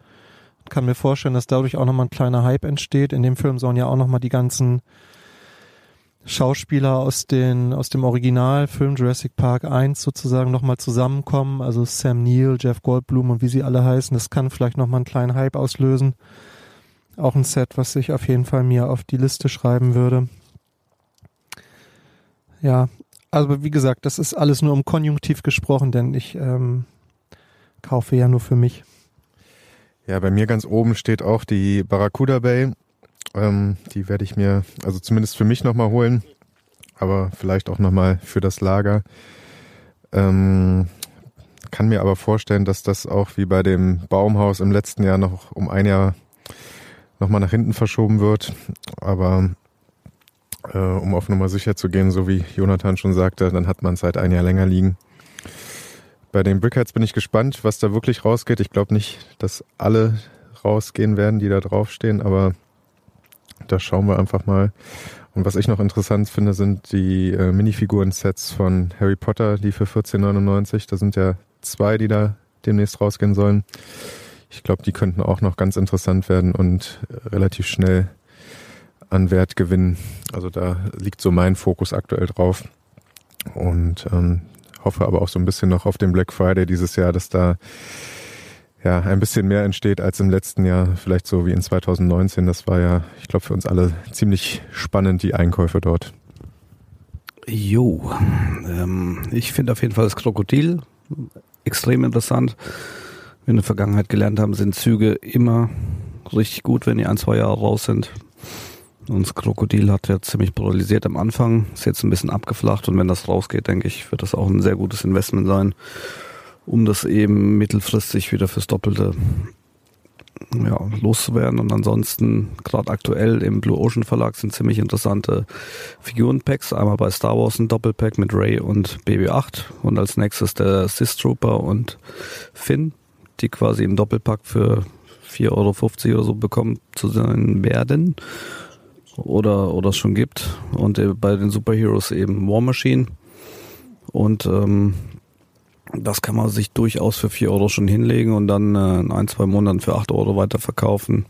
kann mir vorstellen, dass dadurch auch nochmal ein kleiner Hype entsteht. In dem Film sollen ja auch nochmal die ganzen Schauspieler aus den aus dem Originalfilm Jurassic Park 1 sozusagen nochmal zusammenkommen, also Sam Neill, Jeff Goldblum und wie sie alle heißen, das kann vielleicht nochmal einen kleinen Hype auslösen. Auch ein Set, was ich auf jeden Fall mir auf die Liste schreiben würde. Ja, also wie gesagt, das ist alles nur um Konjunktiv gesprochen, denn ich ähm, kaufe ja nur für mich. Ja, bei mir ganz oben steht auch die Barracuda Bay. Ähm, die werde ich mir, also zumindest für mich nochmal holen, aber vielleicht auch nochmal für das Lager. Ähm, kann mir aber vorstellen, dass das auch wie bei dem Baumhaus im letzten Jahr noch um ein Jahr nochmal nach hinten verschoben wird. Aber äh, um auf Nummer sicher zu gehen, so wie Jonathan schon sagte, dann hat man es halt ein Jahr länger liegen. Bei den Brickheads bin ich gespannt, was da wirklich rausgeht. Ich glaube nicht, dass alle rausgehen werden, die da draufstehen, aber da schauen wir einfach mal. Und was ich noch interessant finde, sind die äh, Minifiguren-Sets von Harry Potter, die für 14,99. Da sind ja zwei, die da demnächst rausgehen sollen. Ich glaube, die könnten auch noch ganz interessant werden und äh, relativ schnell an Wert gewinnen. Also da liegt so mein Fokus aktuell drauf. Und ähm, hoffe aber auch so ein bisschen noch auf den Black Friday dieses Jahr, dass da ja ein bisschen mehr entsteht als im letzten Jahr, vielleicht so wie in 2019. Das war ja, ich glaube, für uns alle ziemlich spannend, die Einkäufe dort. Jo, ähm, ich finde auf jeden Fall das Krokodil extrem interessant. Wir in der Vergangenheit gelernt haben, sind Züge immer richtig gut, wenn die ein, zwei Jahre raus sind. Und das Krokodil hat ja ziemlich polarisiert am Anfang, ist jetzt ein bisschen abgeflacht und wenn das rausgeht, denke ich, wird das auch ein sehr gutes Investment sein, um das eben mittelfristig wieder fürs Doppelte ja, loszuwerden. Und ansonsten, gerade aktuell im Blue Ocean Verlag sind ziemlich interessante Figurenpacks. Einmal bei Star Wars ein Doppelpack mit Ray und BB-8 und als nächstes der Sith Trooper und Finn, die quasi im Doppelpack für 4,50 Euro oder so bekommen zu sein werden oder oder es schon gibt und äh, bei den Superheroes eben War Machine und ähm, das kann man sich durchaus für vier Euro schon hinlegen und dann äh, in ein, zwei Monaten für acht Euro weiterverkaufen.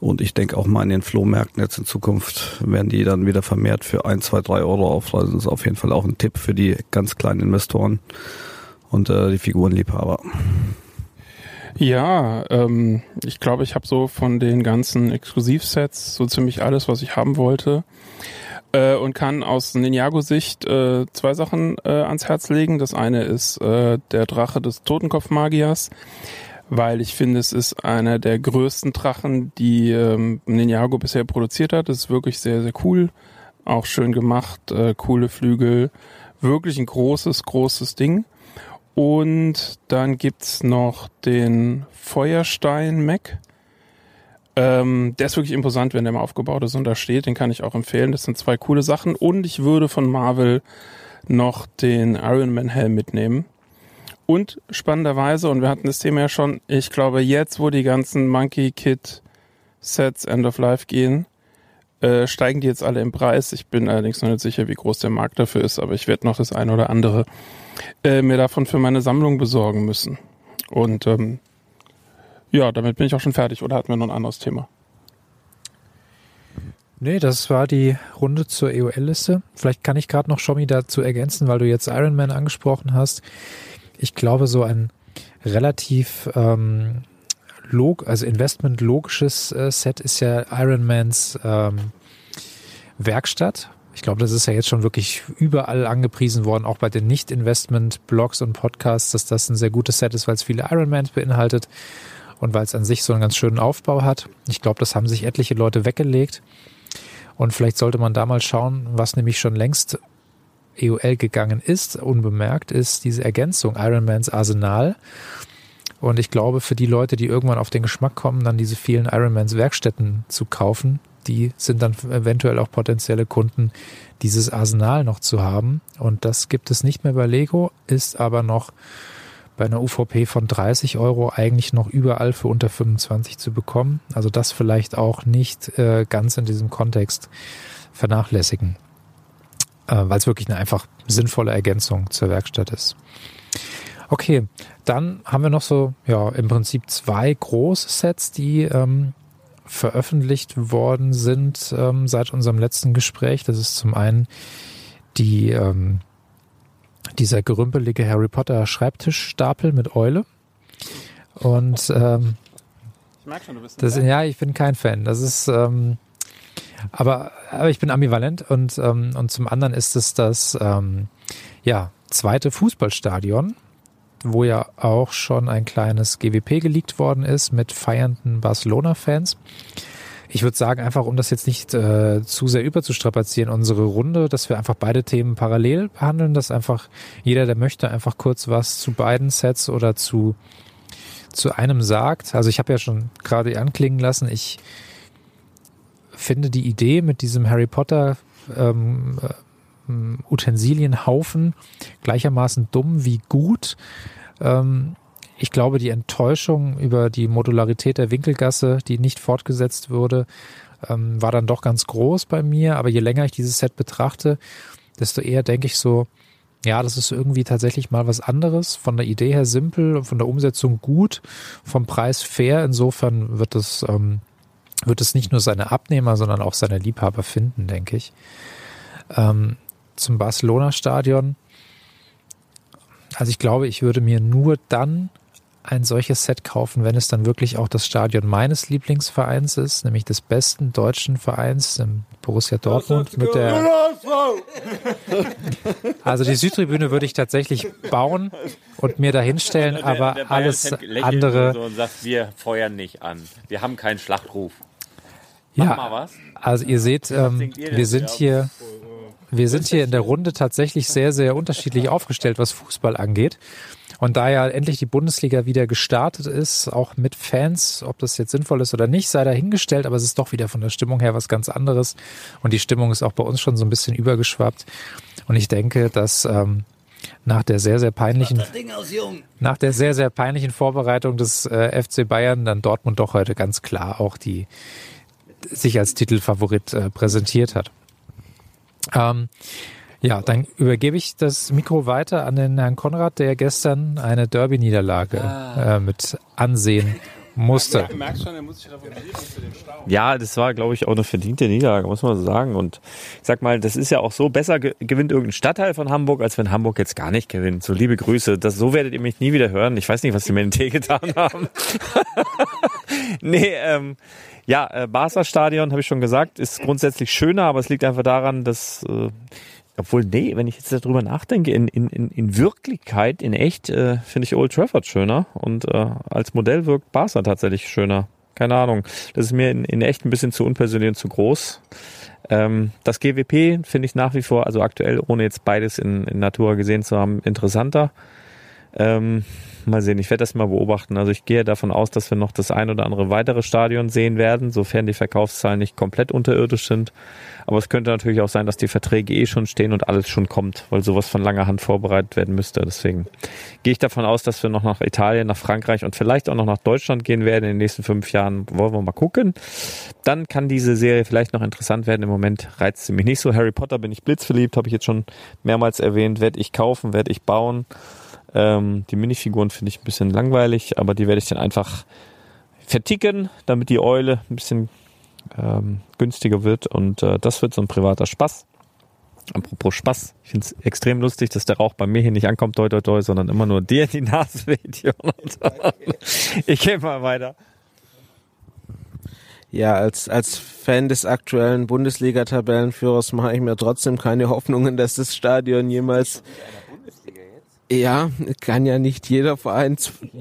Und ich denke auch mal in den Flohmärkten jetzt in Zukunft werden die dann wieder vermehrt für ein, zwei, drei Euro aufreisen. Das ist auf jeden Fall auch ein Tipp für die ganz kleinen Investoren und äh, die Figurenliebhaber. Ja, ähm, ich glaube, ich habe so von den ganzen Exklusivsets so ziemlich alles, was ich haben wollte. Äh, und kann aus Ninjago-Sicht äh, zwei Sachen äh, ans Herz legen. Das eine ist äh, der Drache des Totenkopf-Magiers, weil ich finde, es ist einer der größten Drachen, die ähm, Ninjago bisher produziert hat. Das ist wirklich sehr, sehr cool. Auch schön gemacht, äh, coole Flügel. Wirklich ein großes, großes Ding. Und dann gibt's noch den Feuerstein Mac. Ähm, der ist wirklich imposant, wenn der mal aufgebaut ist und da steht. Den kann ich auch empfehlen. Das sind zwei coole Sachen. Und ich würde von Marvel noch den Iron Man Helm mitnehmen. Und spannenderweise, und wir hatten das Thema ja schon, ich glaube jetzt, wo die ganzen Monkey Kid Sets End of Life gehen, äh, steigen die jetzt alle im Preis. Ich bin allerdings noch nicht sicher, wie groß der Markt dafür ist, aber ich werde noch das eine oder andere äh, mir davon für meine Sammlung besorgen müssen. Und ähm, ja, damit bin ich auch schon fertig. Oder hatten wir noch ein anderes Thema? Nee, das war die Runde zur EOL-Liste. Vielleicht kann ich gerade noch Shomi dazu ergänzen, weil du jetzt Iron Man angesprochen hast. Ich glaube, so ein relativ ähm, log also Investment logisches äh, Set ist ja Iron Mans ähm, Werkstatt. Ich glaube, das ist ja jetzt schon wirklich überall angepriesen worden, auch bei den Nicht-Investment-Blogs und Podcasts, dass das ein sehr gutes Set ist, weil es viele Ironmans beinhaltet und weil es an sich so einen ganz schönen Aufbau hat. Ich glaube, das haben sich etliche Leute weggelegt. Und vielleicht sollte man da mal schauen, was nämlich schon längst EOL gegangen ist, unbemerkt, ist diese Ergänzung Ironmans Arsenal. Und ich glaube, für die Leute, die irgendwann auf den Geschmack kommen, dann diese vielen Ironmans Werkstätten zu kaufen, die sind dann eventuell auch potenzielle Kunden, dieses Arsenal noch zu haben. Und das gibt es nicht mehr bei Lego, ist aber noch bei einer UVP von 30 Euro eigentlich noch überall für unter 25 zu bekommen. Also das vielleicht auch nicht äh, ganz in diesem Kontext vernachlässigen, äh, weil es wirklich eine einfach sinnvolle Ergänzung zur Werkstatt ist. Okay, dann haben wir noch so, ja, im Prinzip zwei große Sets, die ähm, veröffentlicht worden sind ähm, seit unserem letzten Gespräch. Das ist zum einen die ähm, dieser gerümpelige Harry Potter Schreibtischstapel mit Eule. Und ähm, ich merke schon, du bist das, ja, ich bin kein Fan. Das ist ähm, aber, aber ich bin ambivalent und, ähm, und zum anderen ist es das ähm, ja, zweite Fußballstadion, wo ja auch schon ein kleines GWP geleakt worden ist mit feiernden Barcelona-Fans. Ich würde sagen, einfach um das jetzt nicht äh, zu sehr überzustrapazieren, unsere Runde, dass wir einfach beide Themen parallel behandeln, dass einfach jeder, der möchte, einfach kurz was zu beiden Sets oder zu, zu einem sagt. Also ich habe ja schon gerade anklingen lassen, ich finde die Idee mit diesem Harry Potter ähm, äh, Utensilienhaufen gleichermaßen dumm wie gut. Ähm, ich glaube, die Enttäuschung über die Modularität der Winkelgasse, die nicht fortgesetzt wurde, ähm, war dann doch ganz groß bei mir. Aber je länger ich dieses Set betrachte, desto eher denke ich so, ja, das ist irgendwie tatsächlich mal was anderes. Von der Idee her simpel, von der Umsetzung gut, vom Preis fair. Insofern wird es, ähm, wird es nicht nur seine Abnehmer, sondern auch seine Liebhaber finden, denke ich. Ähm, zum Barcelona-Stadion. Also ich glaube, ich würde mir nur dann ein solches Set kaufen, wenn es dann wirklich auch das Stadion meines Lieblingsvereins ist, nämlich des besten deutschen Vereins, Borussia Dortmund mit der. Also die Südtribüne würde ich tatsächlich bauen und mir dahinstellen, Also der- aber der alles andere. So und sagt, wir feuern nicht an. Wir haben keinen Schlachtruf. Mach Ja, mal was. also ihr seht, ähm, wir sind hier, wir sind hier in der Runde tatsächlich sehr, sehr unterschiedlich aufgestellt, was Fußball angeht. Und da ja endlich die Bundesliga wieder gestartet ist, auch mit Fans, ob das jetzt sinnvoll ist oder nicht, sei dahingestellt, aber es ist doch wieder von der Stimmung her was ganz anderes. Und die Stimmung ist auch bei uns schon so ein bisschen übergeschwappt. Und ich denke, dass ähm, nach der sehr, sehr peinlichen, nach der sehr, sehr peinlichen Vorbereitung des äh, FC Bayern dann Dortmund doch heute ganz klar auch die sich als Titelfavorit äh, präsentiert hat. Ähm, ja, dann übergebe ich das Mikro weiter an den Herrn Konrad, der gestern eine Derby-Niederlage äh, mit Ansehen Musste. Den. Ja, das war, glaube ich, auch eine verdiente Niederlage, muss man so sagen. Und ich sag mal, das ist ja auch so, besser ge gewinnt irgendein Stadtteil von Hamburg, als wenn Hamburg jetzt gar nicht gewinnt. So liebe Grüße. Das, so werdet ihr mich nie wieder hören. Ich weiß nicht, was die mit dem Tee getan haben. nee, ähm, ja, äh, Barca-Stadion, habe ich schon gesagt, ist grundsätzlich schöner, aber es liegt einfach daran, dass äh, obwohl, nee, wenn ich jetzt darüber nachdenke, in, in, in, in Wirklichkeit, in echt, äh, finde ich Old Trafford schöner und äh, als Modell wirkt Barca tatsächlich schöner. Keine Ahnung. Das ist mir in, in echt ein bisschen zu unpersönlich und zu groß. Ähm, das GWP finde ich nach wie vor, also aktuell, ohne jetzt beides in, in Natura gesehen zu haben, interessanter. Ähm, mal sehen, ich werde das mal beobachten. Also ich gehe davon aus, dass wir noch das ein oder andere weitere Stadion sehen werden, sofern die Verkaufszahlen nicht komplett unterirdisch sind. Aber es könnte natürlich auch sein, dass die Verträge eh schon stehen und alles schon kommt, weil sowas von langer Hand vorbereitet werden müsste. Deswegen gehe ich davon aus, dass wir noch nach Italien, nach Frankreich und vielleicht auch noch nach Deutschland gehen werden in den nächsten fünf Jahren. Wollen wir mal gucken. Dann kann diese Serie vielleicht noch interessant werden. Im Moment reizt sie mich nicht so. Harry Potter bin ich blitzverliebt, habe ich jetzt schon mehrmals erwähnt. Werde ich kaufen, werde ich bauen. Ähm, die Minifiguren finde ich ein bisschen langweilig, aber die werde ich dann einfach verticken, damit die Eule ein bisschen ähm, günstiger wird. Und äh, das wird so ein privater Spaß. Apropos Spaß, ich finde es extrem lustig, dass der Rauch bei mir hier nicht ankommt, toi toi toi, sondern immer nur dir in die Nase weht. ich gehe mal weiter. Ja, als, als Fan des aktuellen Bundesliga-Tabellenführers mache ich mir trotzdem keine Hoffnungen, dass das Stadion jemals ja, kann ja nicht jeder Verein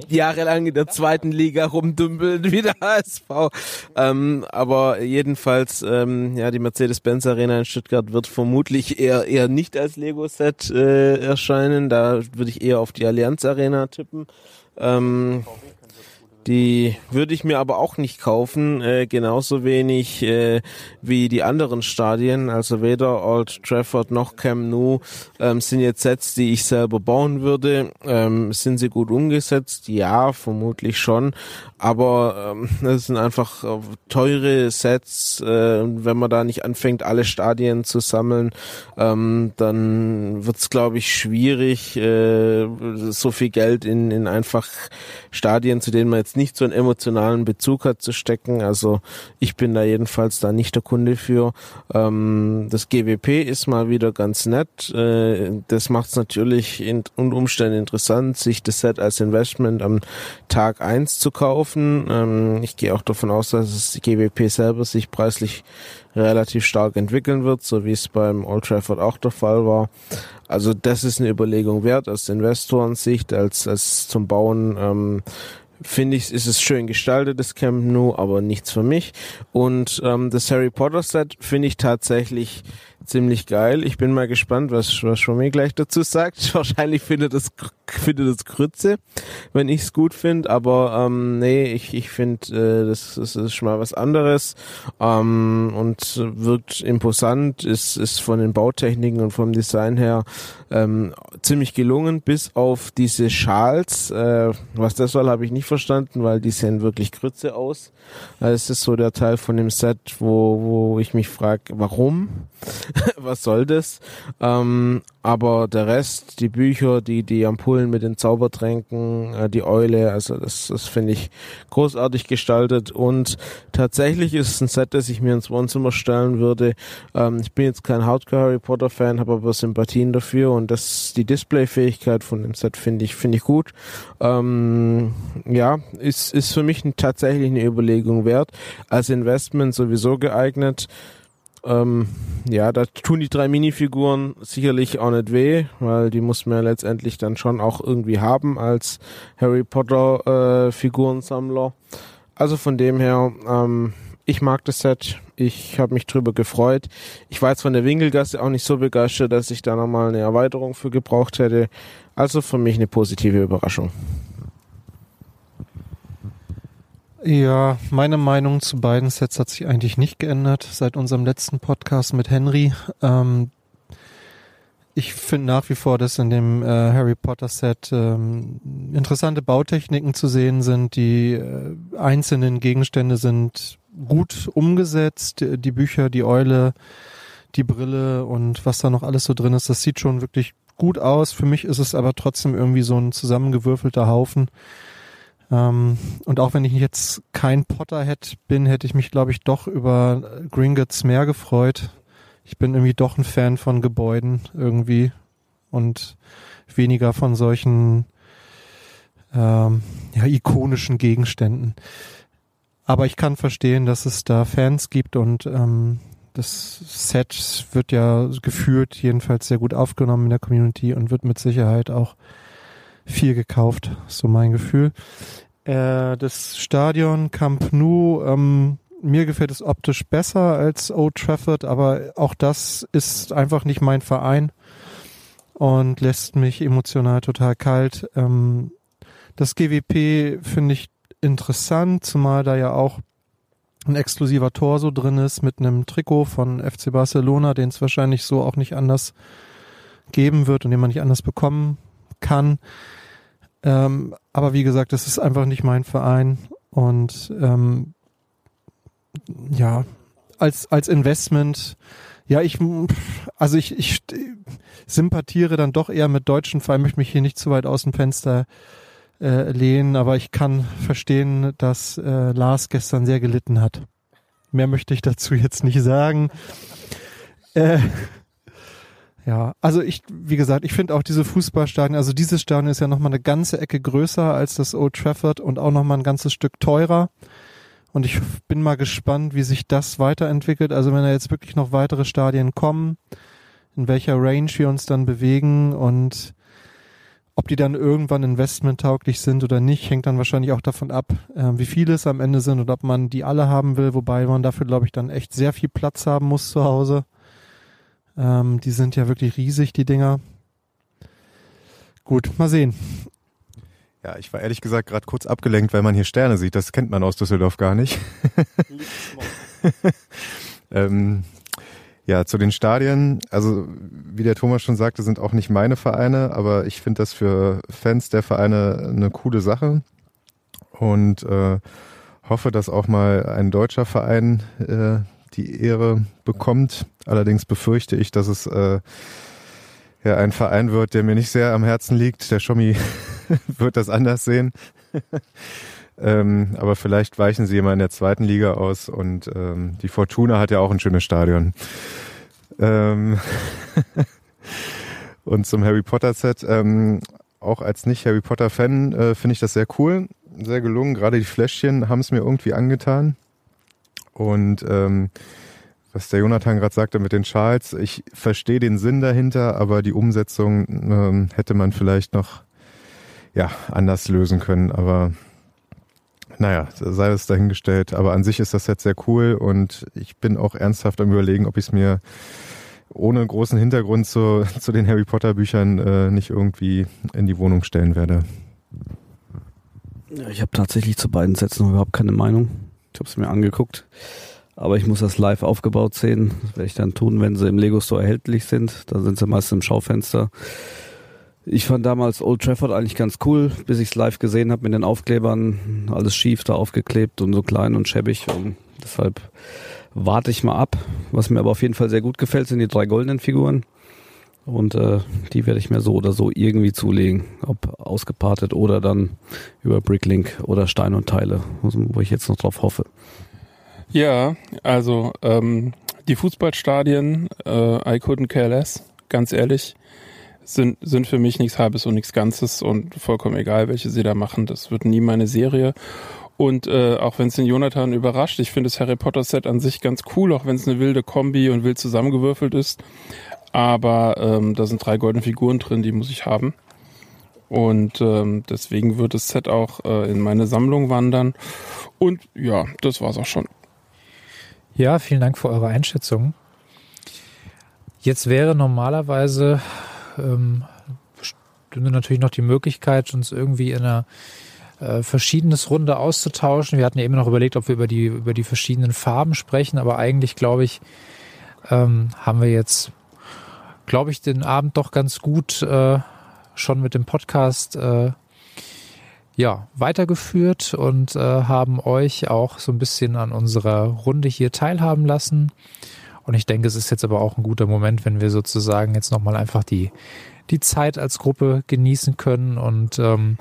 jahrelang in der zweiten Liga rumdümpeln wie der HSV. Ähm, aber jedenfalls, ähm, ja, die Mercedes-Benz Arena in Stuttgart wird vermutlich eher eher nicht als Lego-Set äh, erscheinen. Da würde ich eher auf die Allianz Arena tippen. Ähm, die würde ich mir aber auch nicht kaufen, äh, genauso wenig äh, wie die anderen Stadien. Also weder Old Trafford noch Cam Nou ähm, sind jetzt Sets, die ich selber bauen würde. Ähm, sind sie gut umgesetzt? Ja, vermutlich schon. Aber ähm, das sind einfach äh, teure Sets. Äh, wenn man da nicht anfängt, alle Stadien zu sammeln, ähm, dann wird es, glaube ich, schwierig, äh, so viel Geld in, in einfach Stadien, zu denen man jetzt nicht so einen emotionalen Bezug hat, zu stecken. Also ich bin da jedenfalls da nicht der Kunde für. Ähm, das GWP ist mal wieder ganz nett. Äh, das macht es natürlich in, unter Umständen interessant, sich das Set als Investment am Tag eins zu kaufen. Ähm, ich gehe auch davon aus, dass das GWP selber sich preislich relativ stark entwickeln wird, so wie es beim Old Trafford auch der Fall war. Also das ist eine Überlegung wert aus Investorensicht, als, als zum Bauen ähm, finde ich, ist es schön gestaltet, das Camp Nou, aber nichts für mich. Und ähm, das Harry Potter Set finde ich tatsächlich ziemlich geil. Ich bin mal gespannt, was, was Schwammi gleich dazu sagt. Wahrscheinlich findet es findet es Grütze, wenn ich es gut finde, aber ähm, nee, ich, ich finde, äh, das, das ist schon mal was anderes ähm, und wirkt imposant, ist, ist von den Bautechniken und vom Design her ähm, ziemlich gelungen, bis auf diese Schals. Äh, was das soll, habe ich nicht verstanden, weil die sehen wirklich Grütze aus. Also es ist so der Teil von dem Set, wo, wo ich mich frage, warum? was soll das? Ähm, aber der Rest, die Bücher, die, die Ampullen mit den Zaubertränken, äh, die Eule, also das, das finde ich großartig gestaltet und tatsächlich ist es ein Set, das ich mir ins Wohnzimmer stellen würde. Ähm, ich bin jetzt kein Hardcore Harry Potter Fan, habe aber Sympathien dafür und das, die Displayfähigkeit von dem Set finde ich, finde ich gut. Ähm, ja, ist, ist für mich tatsächlich eine Überlegung wert. Als Investment sowieso geeignet. Ähm, ja, da tun die drei Minifiguren sicherlich auch nicht weh, weil die muss man ja letztendlich dann schon auch irgendwie haben als Harry Potter äh, Figurensammler. Also von dem her, ähm, ich mag das Set. Ich habe mich drüber gefreut. Ich war jetzt von der Winkelgasse auch nicht so begeistert, dass ich da nochmal eine Erweiterung für gebraucht hätte. Also für mich eine positive Überraschung. Ja, meine Meinung zu beiden Sets hat sich eigentlich nicht geändert seit unserem letzten Podcast mit Henry. Ähm, ich finde nach wie vor, dass in dem äh, Harry Potter Set ähm, interessante Bautechniken zu sehen sind. Die äh, einzelnen Gegenstände sind gut umgesetzt. Die Bücher, die Eule, die Brille und was da noch alles so drin ist, das sieht schon wirklich gut aus. Für mich ist es aber trotzdem irgendwie so ein zusammengewürfelter Haufen Ähm, und auch wenn ich jetzt kein Potterhead bin, hätte ich mich, glaube ich, doch über Gringotts mehr gefreut. Ich bin irgendwie doch ein Fan von Gebäuden irgendwie und weniger von solchen ähm, ja, ikonischen Gegenständen. Aber ich kann verstehen, dass es da Fans gibt und ähm, das Set wird ja geführt, jedenfalls sehr gut aufgenommen in der Community und wird mit Sicherheit auch viel gekauft, so mein Gefühl. Äh, das Stadion Camp Nou, ähm, mir gefällt es optisch besser als Old Trafford, aber auch das ist einfach nicht mein Verein und lässt mich emotional total kalt. Ähm, das GWP finde ich interessant, zumal da ja auch ein exklusiver Torso drin ist mit einem Trikot von FC Barcelona, den es wahrscheinlich so auch nicht anders geben wird und den man nicht anders bekommen kann. Ähm, aber wie gesagt, das ist einfach nicht mein Verein und ähm, ja, als, als Investment, ja, ich, also ich, ich sympathiere dann doch eher mit deutschen Vereinen, möchte mich hier nicht zu weit aus dem Fenster äh, lehnen, aber ich kann verstehen, dass äh, Lars gestern sehr gelitten hat. Mehr möchte ich dazu jetzt nicht sagen. Äh, ja, also ich, wie gesagt, ich finde auch diese Fußballstadien, also dieses Stadion ist ja nochmal eine ganze Ecke größer als das Old Trafford und auch nochmal ein ganzes Stück teurer. Und ich bin mal gespannt, wie sich das weiterentwickelt. Also wenn da jetzt wirklich noch weitere Stadien kommen, in welcher Range wir uns dann bewegen und ob die dann irgendwann investmenttauglich sind oder nicht, hängt dann wahrscheinlich auch davon ab, äh, wie viele es am Ende sind und ob man die alle haben will, wobei man dafür, glaube ich, dann echt sehr viel Platz haben muss zu Hause. Ähm, die sind ja wirklich riesig, die Dinger. Gut, mal sehen. Ja, ich war ehrlich gesagt gerade kurz abgelenkt, weil man hier Sterne sieht. Das kennt man aus Düsseldorf gar nicht. ähm, ja, zu den Stadien. Also wie der Thomas schon sagte, sind auch nicht meine Vereine, aber ich finde das für Fans der Vereine eine coole Sache und äh, hoffe, dass auch mal ein deutscher Verein äh, die Ehre bekommt. Allerdings befürchte ich, dass es äh, ja ein Verein wird, der mir nicht sehr am Herzen liegt. Der Schommi wird das anders sehen. Ähm, aber vielleicht weichen sie immer in der zweiten Liga aus und ähm, die Fortuna hat ja auch ein schönes Stadion. Ähm und zum Harry Potter Set, ähm, auch als nicht Harry Potter Fan äh, finde ich das sehr cool, sehr gelungen. Gerade die Fläschchen haben es mir irgendwie angetan. Und ähm, was der Jonathan gerade sagte mit den Schals, ich verstehe den Sinn dahinter, aber die Umsetzung ähm, hätte man vielleicht noch ja anders lösen können. Aber naja, sei es dahingestellt. Aber an sich ist das Set sehr cool und ich bin auch ernsthaft am überlegen, ob ich es mir ohne großen Hintergrund zu, zu den Harry Potter Büchern äh, nicht irgendwie in die Wohnung stellen werde. Ich habe tatsächlich zu beiden noch überhaupt keine Meinung. Ich habe es mir angeguckt. Aber ich muss das live aufgebaut sehen. Das werde ich dann tun, wenn sie im Lego Store erhältlich sind. Da sind sie meist im Schaufenster. Ich fand damals Old Trafford eigentlich ganz cool, bis ich es live gesehen habe mit den Aufklebern. Alles schief da aufgeklebt und so klein und schäbig. Und deshalb warte ich mal ab. Was mir aber auf jeden Fall sehr gut gefällt, sind die drei goldenen Figuren. Und äh, die werde ich mir so oder so irgendwie zulegen. Ob ausgepartet oder dann über Bricklink oder Stein und Teile, wo ich jetzt noch drauf hoffe. Ja, also ähm, die Fußballstadien, äh, I couldn't care less, ganz ehrlich sind, sind für mich nichts Halbes und nichts Ganzes und vollkommen egal, welche sie da machen. Das wird nie meine Serie. Und äh, auch wenn es den Jonathan überrascht, ich finde das Harry Potter Set an sich ganz cool, auch wenn es eine wilde Kombi und wild zusammengewürfelt ist. Aber ähm, da sind drei goldene Figuren drin, die muss ich haben. Und ähm, deswegen wird das Set auch äh, in meine Sammlung wandern. Und ja, das war's auch schon. Ja, vielen Dank für eure Einschätzung. Jetzt wäre normalerweise ähm, natürlich noch die Möglichkeit, uns irgendwie in einer äh, verschiedenes Runde auszutauschen. Wir hatten ja eben noch überlegt, ob wir über die, über die verschiedenen Farben sprechen, aber eigentlich glaube ich, ähm, haben wir jetzt, glaube ich, den Abend doch ganz gut äh, schon mit dem Podcast äh, ja, weitergeführt und äh, haben euch auch so ein bisschen an unserer Runde hier teilhaben lassen. Und ich denke, es ist jetzt aber auch ein guter Moment, wenn wir sozusagen jetzt nochmal einfach die, die Zeit als Gruppe genießen können und ähm,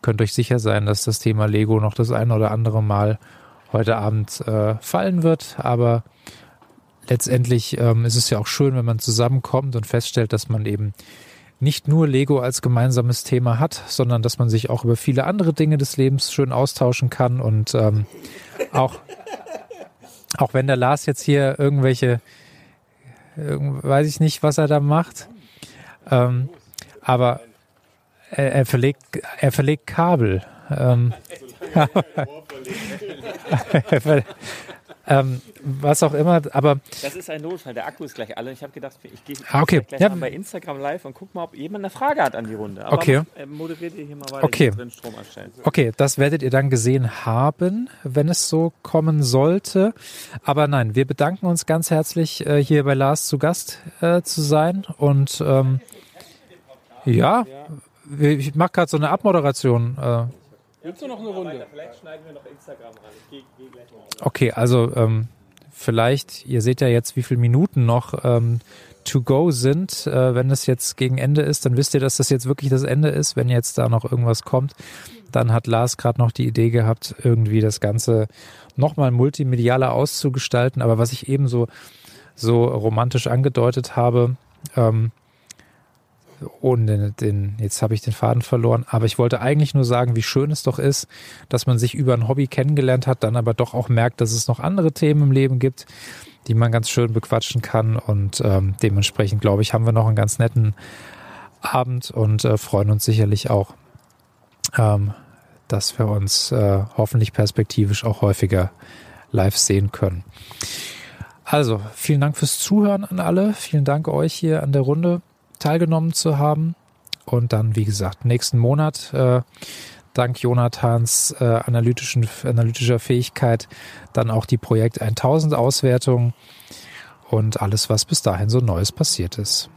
könnt euch sicher sein, dass das Thema Lego noch das ein oder andere Mal heute Abend äh, fallen wird. Aber letztendlich ähm, ist es ja auch schön, wenn man zusammenkommt und feststellt, dass man eben nicht nur Lego als gemeinsames Thema hat, sondern dass man sich auch über viele andere Dinge des Lebens schön austauschen kann und ähm, auch auch wenn der Lars jetzt hier irgendwelche, irgend, weiß ich nicht, was er da macht, ähm, aber er, er, verlegt, er verlegt Kabel. Ähm, ähm, was auch immer, aber. Das ist ein Notfall, der Akku ist gleich alle. Ich habe gedacht, ich gehe ah, okay. gleich ja. mal bei Instagram live und guck mal, ob jemand eine Frage hat an die Runde. Aber okay. Äh, moderiert ihr hier mal weiter, okay. drin Strom erstellen. Okay, das werdet ihr dann gesehen haben, wenn es so kommen sollte. Aber nein, wir bedanken uns ganz herzlich, äh, hier bei Lars zu Gast äh, zu sein. Und ähm, ja, ich mache gerade so eine Abmoderation. Äh, Willst du noch eine Runde? Vielleicht schneiden wir noch Instagram ran. Ich gehe geh gleich mal. Okay, also ähm, vielleicht, ihr seht ja jetzt, wie viele Minuten noch ähm, to go sind. Äh, wenn es jetzt gegen Ende ist, dann wisst ihr, dass das jetzt wirklich das Ende ist. Wenn jetzt da noch irgendwas kommt, dann hat Lars gerade noch die Idee gehabt, irgendwie das Ganze nochmal multimedialer auszugestalten. Aber was ich eben so, so romantisch angedeutet habe, ähm, ohne den, jetzt habe ich den Faden verloren, aber ich wollte eigentlich nur sagen, wie schön es doch ist, dass man sich über ein Hobby kennengelernt hat, dann aber doch auch merkt, dass es noch andere Themen im Leben gibt, die man ganz schön bequatschen kann und ähm, dementsprechend, glaube ich, haben wir noch einen ganz netten Abend und äh, freuen uns sicherlich auch, ähm, dass wir uns äh, hoffentlich perspektivisch auch häufiger live sehen können. Also, vielen Dank fürs Zuhören an alle. Vielen Dank euch hier an der Runde teilgenommen zu haben. Und dann, wie gesagt, nächsten Monat, äh, dank Jonathans äh, analytischen, analytischer Fähigkeit, dann auch die Projekt 1000 Auswertung und alles, was bis dahin so Neues passiert ist.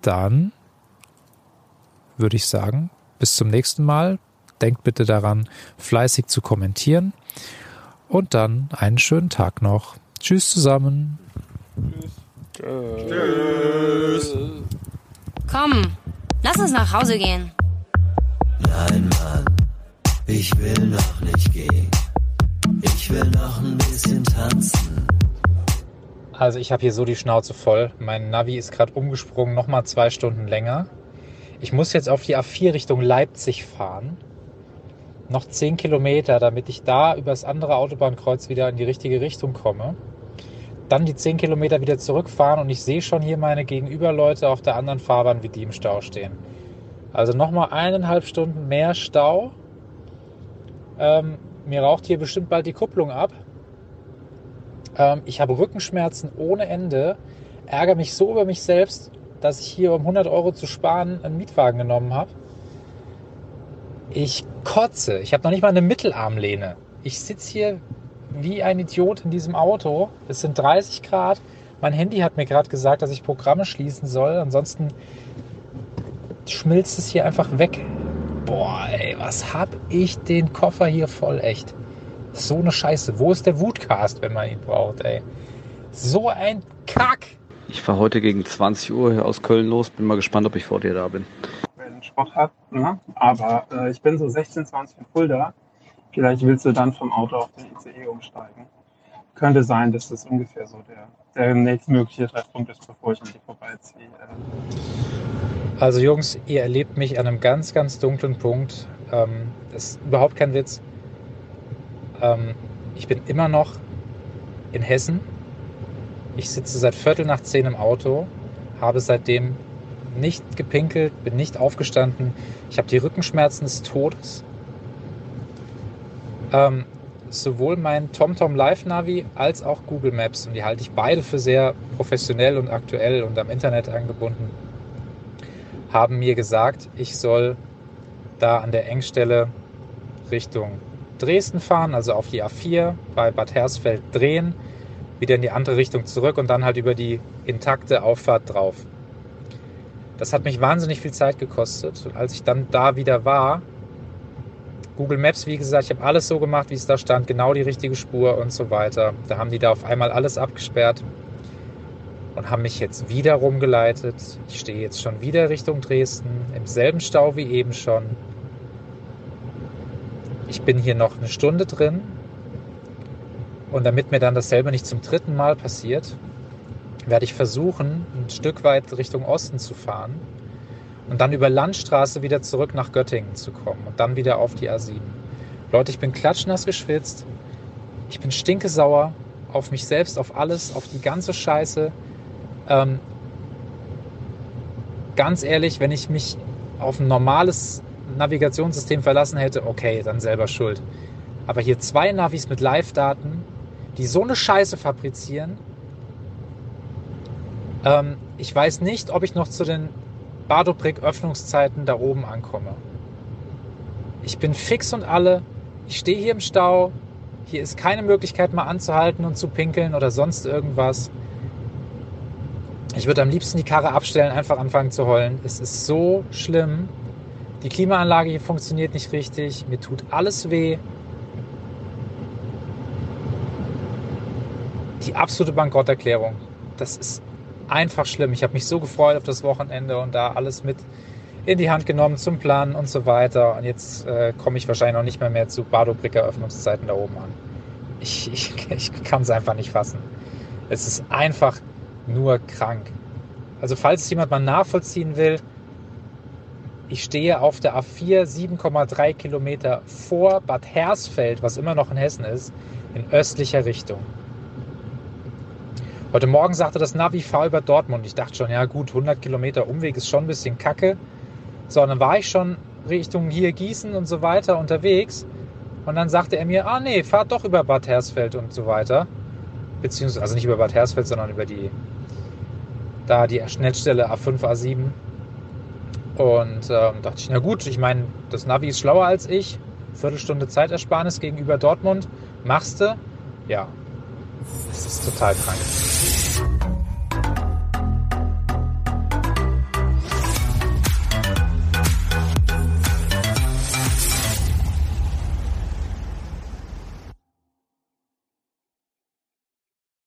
Dann würde ich sagen, bis zum nächsten Mal. Denkt bitte daran, fleißig zu kommentieren. Und dann einen schönen Tag noch. Tschüss zusammen. Tschüss. Komm, lass uns nach Hause gehen. Nein, Mann, ich will noch nicht gehen. Ich will noch ein bisschen tanzen. Also ich habe hier so die Schnauze voll. Mein Navi ist gerade umgesprungen, nochmal zwei Stunden länger. Ich muss jetzt auf die A4 Richtung Leipzig fahren. Noch zehn Kilometer, damit ich da übers andere Autobahnkreuz wieder in die richtige Richtung komme. Dann die zehn Kilometer wieder zurückfahren und ich sehe schon hier meine Gegenüberleute auf der anderen Fahrbahn, wie die im Stau stehen. Also nochmal eineinhalb Stunden mehr Stau. Ähm, mir raucht hier bestimmt bald die Kupplung ab. Ähm, ich habe Rückenschmerzen ohne Ende. Ärgere mich so über mich selbst, dass ich hier um 100 Euro zu sparen einen Mietwagen genommen habe. Ich kotze. Ich habe noch nicht mal eine Mittelarmlehne. Ich sitze hier wie ein Idiot in diesem Auto. Es sind 30 Grad. Mein Handy hat mir gerade gesagt, dass ich Programme schließen soll. Ansonsten schmilzt es hier einfach weg. Boah, ey, was hab ich den Koffer hier voll, echt. So eine Scheiße. Wo ist der Wutcast, wenn man ihn braucht, ey? So ein Kack. Ich fahre heute gegen 20 Uhr hier aus Köln los. Bin mal gespannt, ob ich vor dir da bin. Wenn Sport hat, ne? aber äh, ich bin so 16, 20 in Fulda. Vielleicht willst du dann vom Auto auf den ICE umsteigen. Könnte sein, dass das ungefähr so der, der nächstmögliche Treffpunkt ist, bevor ich an dir vorbeiziehe. Also Jungs, ihr erlebt mich an einem ganz, ganz dunklen Punkt. Ähm, das ist überhaupt kein Witz. Ähm, ich bin immer noch in Hessen. Ich sitze seit Viertel nach zehn im Auto, habe seitdem nicht gepinkelt, bin nicht aufgestanden. Ich habe die Rückenschmerzen des Todes. Ähm, sowohl mein TomTom Live Navi als auch Google Maps, und die halte ich beide für sehr professionell und aktuell und am Internet angebunden, haben mir gesagt, ich soll da an der Engstelle Richtung Dresden fahren, also auf die A4 bei Bad Hersfeld drehen, wieder in die andere Richtung zurück und dann halt über die intakte Auffahrt drauf. Das hat mich wahnsinnig viel Zeit gekostet. Und als ich dann da wieder war, Google Maps, wie gesagt, ich habe alles so gemacht, wie es da stand, genau die richtige Spur und so weiter. Da haben die da auf einmal alles abgesperrt und haben mich jetzt wieder rumgeleitet. Ich stehe jetzt schon wieder Richtung Dresden, im selben Stau wie eben schon. ich bin hier noch eine Stunde drin und damit mir dann dasselbe nicht zum dritten Mal passiert, werde ich versuchen, ein Stück weit Richtung Osten zu fahren und dann über Landstraße wieder zurück nach Göttingen zu kommen und dann wieder auf die A7. Leute, ich bin klatschnass geschwitzt, ich bin stinkesauer auf mich selbst, auf alles, auf die ganze Scheiße. Ähm, ganz ehrlich, wenn ich mich auf ein normales Navigationssystem verlassen hätte, okay, dann selber schuld. Aber hier zwei Navis mit Live-Daten, die so eine Scheiße fabrizieren, ähm, ich weiß nicht, ob ich noch zu den Badobrick-Öffnungszeiten da oben ankomme. Ich bin fix und alle. Ich stehe hier im Stau. Hier ist keine Möglichkeit mal anzuhalten und zu pinkeln oder sonst irgendwas. Ich würde am liebsten die Karre abstellen, einfach anfangen zu heulen. Es ist so schlimm. Die Klimaanlage hier funktioniert nicht richtig. Mir tut alles weh. Die absolute Bankrotterklärung. Das ist einfach schlimm. Ich habe mich so gefreut auf das Wochenende und da alles mit in die Hand genommen zum Planen und so weiter. Und jetzt äh, komme ich wahrscheinlich noch nicht mehr, mehr zu Badobricker Öffnungszeiten da oben an. Ich, ich, ich kann es einfach nicht fassen. Es ist einfach nur krank. Also falls es jemand mal nachvollziehen will, ich stehe auf der A4 7,3 Kilometer vor Bad Hersfeld, was immer noch in Hessen ist, in östlicher Richtung. Heute Morgen sagte das Navi, fahr über Dortmund. Ich dachte schon, ja gut, 100 Kilometer Umweg ist schon ein bisschen kacke. So, und dann war ich schon Richtung hier Gießen und so weiter unterwegs. Und dann sagte er mir, ah nee, fahr doch über Bad Hersfeld und so weiter. Beziehungsweise, also nicht über Bad Hersfeld, sondern über die, da die Schnellstelle A5, A7. Und ähm, dachte ich, na gut, ich meine, das Navi ist schlauer als ich. Viertelstunde Zeitersparnis gegenüber Dortmund. Machst du? Ja. Es ist total krank.